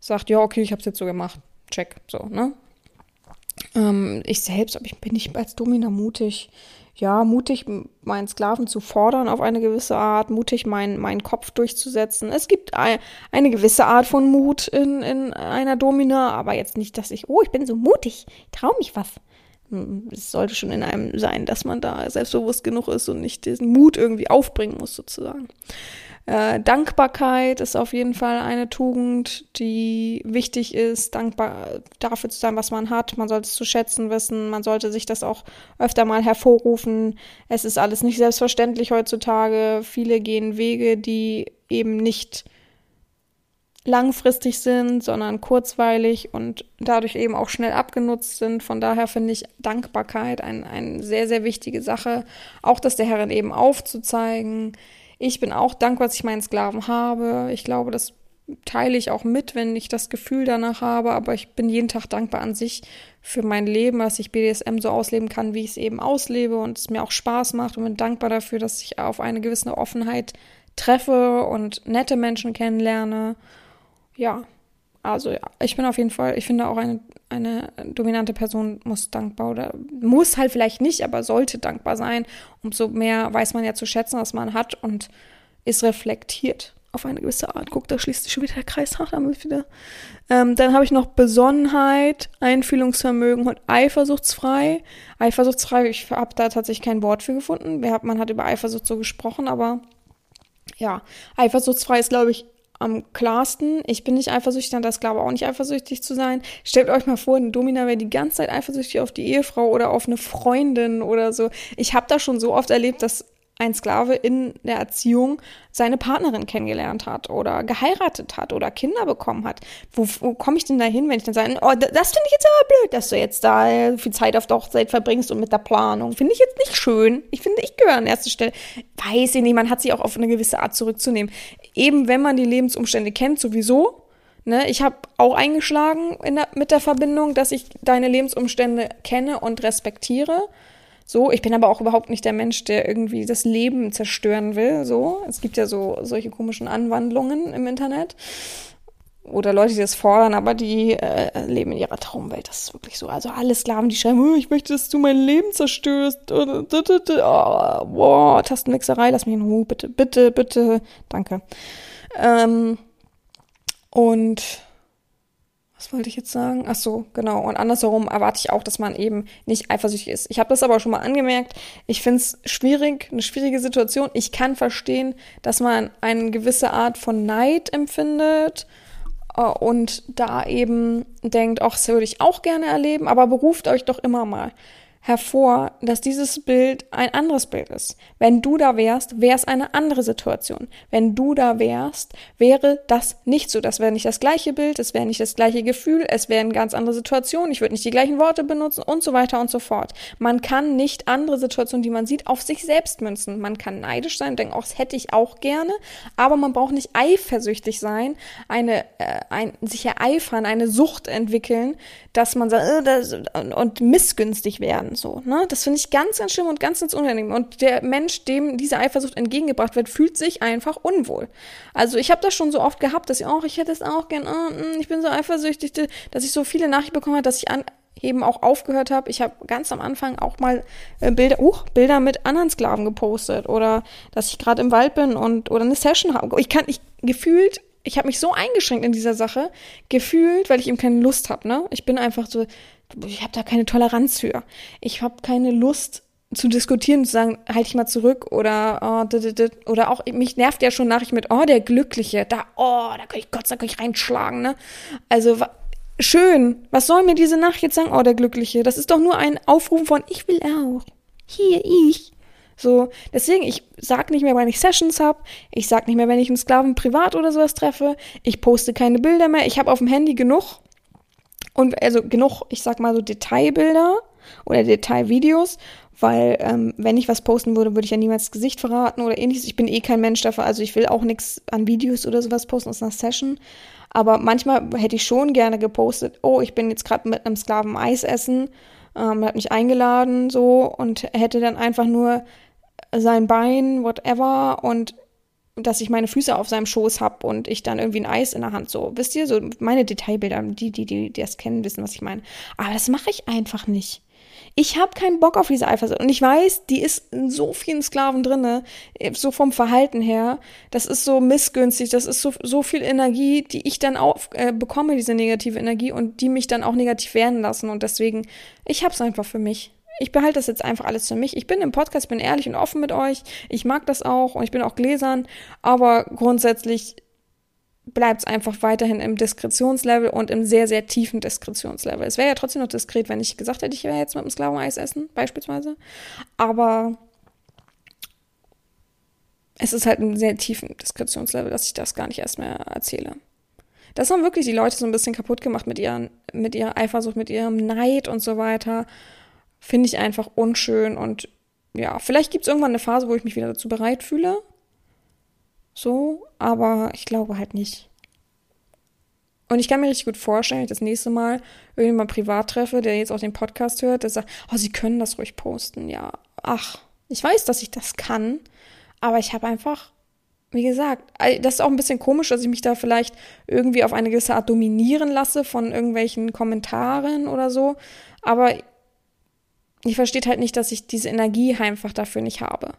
sagt, ja, okay, ich habe es jetzt so gemacht check, so, ne? Ähm, ich selbst, ich bin nicht als Domina mutig. Ja, mutig, meinen Sklaven zu fordern auf eine gewisse Art, mutig, meinen mein Kopf durchzusetzen. Es gibt ein, eine gewisse Art von Mut in, in einer Domina, aber jetzt nicht, dass ich, oh, ich bin so mutig, ich traue mich was. Es sollte schon in einem sein, dass man da selbstbewusst genug ist und nicht diesen Mut irgendwie aufbringen muss, sozusagen. Äh, Dankbarkeit ist auf jeden Fall eine Tugend, die wichtig ist, dankbar dafür zu sein, was man hat. Man sollte es zu schätzen wissen, man sollte sich das auch öfter mal hervorrufen. Es ist alles nicht selbstverständlich heutzutage. Viele gehen Wege, die eben nicht langfristig sind, sondern kurzweilig und dadurch eben auch schnell abgenutzt sind. Von daher finde ich Dankbarkeit eine ein sehr, sehr wichtige Sache. Auch das der Herren eben aufzuzeigen, ich bin auch dankbar, dass ich meinen Sklaven habe. Ich glaube, das teile ich auch mit, wenn ich das Gefühl danach habe, aber ich bin jeden Tag dankbar an sich für mein Leben, dass ich BDSM so ausleben kann, wie ich es eben auslebe und es mir auch Spaß macht und bin dankbar dafür, dass ich auf eine gewisse Offenheit treffe und nette Menschen kennenlerne. Ja, also ich bin auf jeden Fall, ich finde auch eine, eine dominante Person muss dankbar oder muss halt vielleicht nicht, aber sollte dankbar sein. Umso mehr weiß man ja zu schätzen, was man hat und ist reflektiert auf eine gewisse Art. Guck, da schließt sich schon wieder der Kreis. Ach, damit wieder. Ähm, dann habe ich noch Besonnenheit, Einfühlungsvermögen und eifersuchtsfrei. Eifersuchtsfrei, ich habe da tatsächlich kein Wort für gefunden. Man hat über Eifersucht so gesprochen, aber ja, eifersuchtsfrei ist, glaube ich, am klarsten. Ich bin nicht eifersüchtig, das glaube auch nicht eifersüchtig zu sein. Stellt euch mal vor, ein Domina wäre die ganze Zeit eifersüchtig auf die Ehefrau oder auf eine Freundin oder so. Ich habe da schon so oft erlebt, dass ein Sklave in der Erziehung seine Partnerin kennengelernt hat oder geheiratet hat oder Kinder bekommen hat. Wo, wo komme ich denn da hin, wenn ich dann sage, oh, das finde ich jetzt aber blöd, dass du jetzt da so viel Zeit auf der Hochzeit verbringst und mit der Planung. Finde ich jetzt nicht schön. Ich finde, ich gehöre an erster Stelle. Weiß ich nicht, man hat sich auch auf eine gewisse Art zurückzunehmen. Eben wenn man die Lebensumstände kennt, sowieso. Ne, ich habe auch eingeschlagen der, mit der Verbindung, dass ich deine Lebensumstände kenne und respektiere. So, ich bin aber auch überhaupt nicht der Mensch, der irgendwie das Leben zerstören will. So, es gibt ja so solche komischen Anwandlungen im Internet oder Leute, die das fordern, aber die äh, leben in ihrer Traumwelt. Das ist wirklich so. Also alle Sklaven, die schreiben, oh, ich möchte, dass du mein Leben zerstörst. Oh, boah, Tastenmixerei, lass mich in Ruhe, bitte, bitte, bitte. Danke. Ähm, und was wollte ich jetzt sagen? Ach so, genau. Und andersherum erwarte ich auch, dass man eben nicht eifersüchtig ist. Ich habe das aber schon mal angemerkt. Ich finde es schwierig, eine schwierige Situation. Ich kann verstehen, dass man eine gewisse Art von Neid empfindet äh, und da eben denkt, ach, das würde ich auch gerne erleben, aber beruft euch doch immer mal hervor, dass dieses Bild ein anderes Bild ist. Wenn du da wärst, wäre es eine andere Situation. Wenn du da wärst, wäre das nicht so. Das wäre nicht das gleiche Bild, es wäre nicht das gleiche Gefühl, es wäre eine ganz andere Situation, ich würde nicht die gleichen Worte benutzen und so weiter und so fort. Man kann nicht andere Situationen, die man sieht, auf sich selbst münzen. Man kann neidisch sein, denken, oh, das hätte ich auch gerne, aber man braucht nicht eifersüchtig sein, eine, äh, ein, sich ereifern, eine Sucht entwickeln, dass man sagt, äh, das, und missgünstig werden so. Ne? Das finde ich ganz, ganz schlimm und ganz, ganz unangenehm. Und der Mensch, dem diese Eifersucht entgegengebracht wird, fühlt sich einfach unwohl. Also ich habe das schon so oft gehabt, dass ich auch, ich hätte es auch gern, oh, ich bin so eifersüchtig, dass ich so viele Nachrichten bekommen habe, dass ich an, eben auch aufgehört habe. Ich habe ganz am Anfang auch mal äh, Bilder, uh, Bilder mit anderen Sklaven gepostet oder dass ich gerade im Wald bin und oder eine Session habe. Ich kann, ich gefühlt ich habe mich so eingeschränkt in dieser Sache, gefühlt, weil ich eben keine Lust habe, ne? Ich bin einfach so, ich habe da keine Toleranz für. Ich habe keine Lust zu diskutieren zu sagen, halt ich mal zurück oder oh, oder auch mich nervt ja schon Nachricht mit oh der Glückliche, da oh, da kann ich Gott sei Dank reinschlagen, ne? Also schön, was soll mir diese Nachricht jetzt sagen, oh der Glückliche? Das ist doch nur ein Aufruf von ich will auch. Hier ich. So, deswegen, ich sag nicht mehr, wenn ich Sessions hab, ich sag nicht mehr, wenn ich einen Sklaven privat oder sowas treffe, ich poste keine Bilder mehr, ich habe auf dem Handy genug und also genug, ich sag mal so Detailbilder oder Detailvideos, weil ähm, wenn ich was posten würde, würde ich ja niemals Gesicht verraten oder ähnliches. Ich bin eh kein Mensch dafür, also ich will auch nichts an Videos oder sowas posten aus einer Session. Aber manchmal hätte ich schon gerne gepostet, oh, ich bin jetzt gerade mit einem Sklaven Eis essen, ähm, hat mich eingeladen so und hätte dann einfach nur sein Bein, whatever, und dass ich meine Füße auf seinem Schoß habe und ich dann irgendwie ein Eis in der Hand so. Wisst ihr, so meine Detailbilder, die, die, die, die das kennen, wissen, was ich meine. Aber das mache ich einfach nicht. Ich habe keinen Bock auf diese Eifersucht. Und ich weiß, die ist in so vielen Sklaven drinne, so vom Verhalten her. Das ist so missgünstig, das ist so, so viel Energie, die ich dann auch äh, bekomme, diese negative Energie, und die mich dann auch negativ werden lassen. Und deswegen, ich hab's einfach für mich ich behalte das jetzt einfach alles für mich. Ich bin im Podcast, bin ehrlich und offen mit euch. Ich mag das auch und ich bin auch gläsern, aber grundsätzlich bleibt es einfach weiterhin im Diskretionslevel und im sehr, sehr tiefen Diskretionslevel. Es wäre ja trotzdem noch diskret, wenn ich gesagt hätte, ich wäre jetzt mit dem Sklaven-Eis essen, beispielsweise. Aber es ist halt ein sehr tiefen Diskretionslevel, dass ich das gar nicht erst mehr erzähle. Das haben wirklich die Leute so ein bisschen kaputt gemacht mit, ihren, mit ihrer Eifersucht, mit ihrem Neid und so weiter finde ich einfach unschön und ja, vielleicht gibt es irgendwann eine Phase, wo ich mich wieder dazu bereit fühle. So, aber ich glaube halt nicht. Und ich kann mir richtig gut vorstellen, wenn ich das nächste Mal irgendjemand privat treffe, der jetzt auch den Podcast hört, der sagt, oh, Sie können das ruhig posten. Ja, ach, ich weiß, dass ich das kann, aber ich habe einfach, wie gesagt, das ist auch ein bisschen komisch, dass ich mich da vielleicht irgendwie auf eine gewisse Art dominieren lasse von irgendwelchen Kommentaren oder so. Aber ich verstehe halt nicht, dass ich diese Energie einfach dafür nicht habe.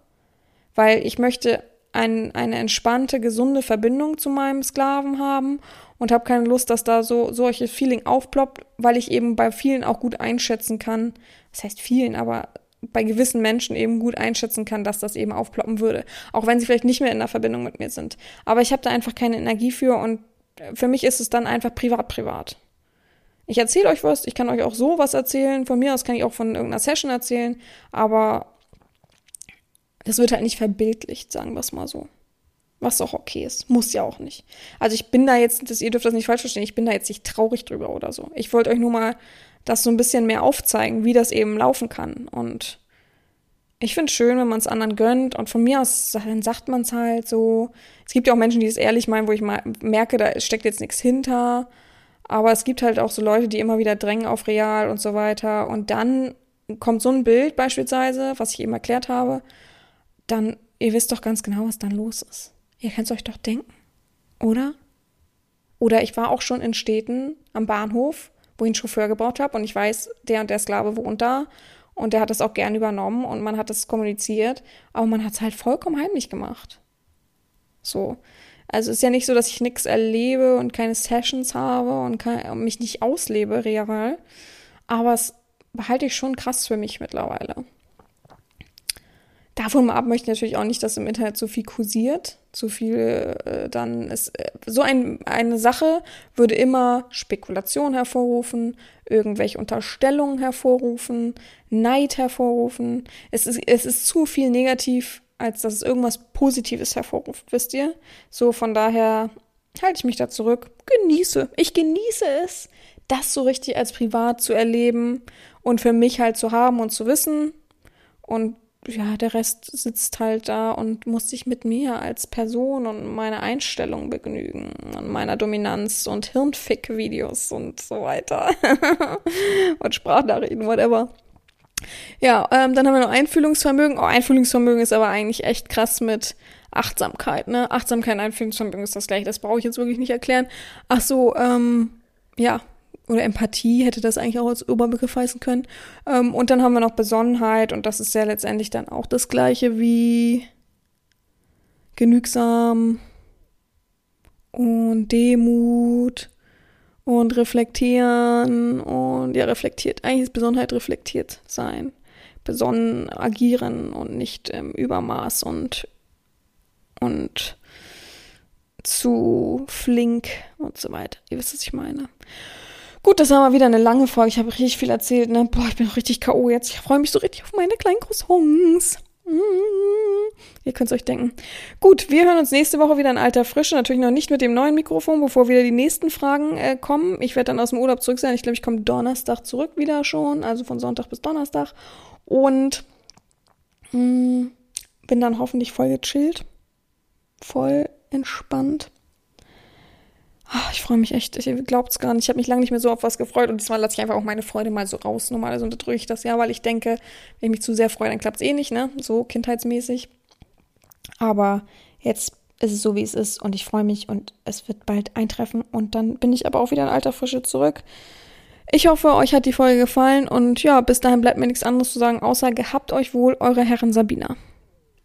Weil ich möchte ein, eine entspannte, gesunde Verbindung zu meinem Sklaven haben und habe keine Lust, dass da so solches Feeling aufploppt, weil ich eben bei vielen auch gut einschätzen kann, das heißt vielen, aber bei gewissen Menschen eben gut einschätzen kann, dass das eben aufploppen würde. Auch wenn sie vielleicht nicht mehr in der Verbindung mit mir sind. Aber ich habe da einfach keine Energie für und für mich ist es dann einfach privat privat. Ich erzähle euch was, ich kann euch auch so was erzählen, von mir aus kann ich auch von irgendeiner Session erzählen, aber das wird halt nicht verbildlicht, sagen wir es mal so. Was auch okay ist. Muss ja auch nicht. Also ich bin da jetzt, das, ihr dürft das nicht falsch verstehen, ich bin da jetzt nicht traurig drüber oder so. Ich wollte euch nur mal das so ein bisschen mehr aufzeigen, wie das eben laufen kann. Und ich finde es schön, wenn man es anderen gönnt. Und von mir aus, dann sagt man es halt so. Es gibt ja auch Menschen, die es ehrlich meinen, wo ich mal merke, da steckt jetzt nichts hinter. Aber es gibt halt auch so Leute, die immer wieder drängen auf real und so weiter. Und dann kommt so ein Bild beispielsweise, was ich eben erklärt habe. Dann, ihr wisst doch ganz genau, was dann los ist. Ihr könnt es euch doch denken. Oder? Oder ich war auch schon in Städten am Bahnhof wo ich einen Chauffeur gebraucht habe und ich weiß, der und der Sklave wohnt da und der hat das auch gern übernommen und man hat das kommuniziert, aber man hat es halt vollkommen heimlich gemacht. So. Also ist ja nicht so, dass ich nichts erlebe und keine Sessions habe und, kann, und mich nicht auslebe, real. Aber es behalte ich schon krass für mich mittlerweile. Davon ab möchte ich natürlich auch nicht, dass im Internet zu viel kursiert, zu viel äh, dann ist. Äh, so ein, eine Sache würde immer Spekulation hervorrufen, irgendwelche Unterstellungen hervorrufen, Neid hervorrufen. Es ist, es ist zu viel negativ, als dass es irgendwas Positives hervorruft, wisst ihr? So von daher halte ich mich da zurück, genieße. Ich genieße es, das so richtig als privat zu erleben und für mich halt zu haben und zu wissen. Und ja, der Rest sitzt halt da und muss sich mit mir als Person und meiner Einstellung begnügen und meiner Dominanz und Hirnfick-Videos und so weiter. und Sprachnachrichten, whatever. Ja, ähm, dann haben wir noch Einfühlungsvermögen. Oh, Einfühlungsvermögen ist aber eigentlich echt krass mit Achtsamkeit, ne? Achtsamkeit und Einfühlungsvermögen ist das gleiche. Das brauche ich jetzt wirklich nicht erklären. Ach so, ähm, ja, oder Empathie hätte das eigentlich auch als Oberbegriff heißen können. Ähm, und dann haben wir noch Besonnenheit und das ist ja letztendlich dann auch das gleiche wie genügsam und Demut und reflektieren und ja, reflektiert. Eigentlich ist Besonnenheit reflektiert sein. Besonnen agieren und nicht im Übermaß und und zu flink und so weiter. Ihr wisst, was ich meine. Gut, das war mal wieder eine lange Folge. Ich habe richtig viel erzählt. Ne? Boah, ich bin richtig K.O. jetzt. Ich freue mich so richtig auf meine kleinen Croissants. Ihr könnt es euch denken. Gut, wir hören uns nächste Woche wieder in alter Frische. Natürlich noch nicht mit dem neuen Mikrofon, bevor wieder die nächsten Fragen äh, kommen. Ich werde dann aus dem Urlaub zurück sein. Ich glaube, ich komme Donnerstag zurück wieder schon. Also von Sonntag bis Donnerstag. Und mh, mm, bin dann hoffentlich voll gechillt. Voll entspannt. Ach, ich freue mich echt. Ich glaubt es gar nicht. Ich habe mich lange nicht mehr so auf was gefreut und diesmal lasse ich einfach auch meine Freude mal so raus. Normalerweise unterdrücke ich das ja, weil ich denke, wenn ich mich zu sehr freue, dann klappt es eh nicht, ne? So kindheitsmäßig. Aber jetzt ist es so, wie es ist und ich freue mich und es wird bald eintreffen und dann bin ich aber auch wieder in alter Frische zurück. Ich hoffe, euch hat die Folge gefallen und ja, bis dahin bleibt mir nichts anderes zu sagen, außer gehabt euch wohl, eure Herren Sabina.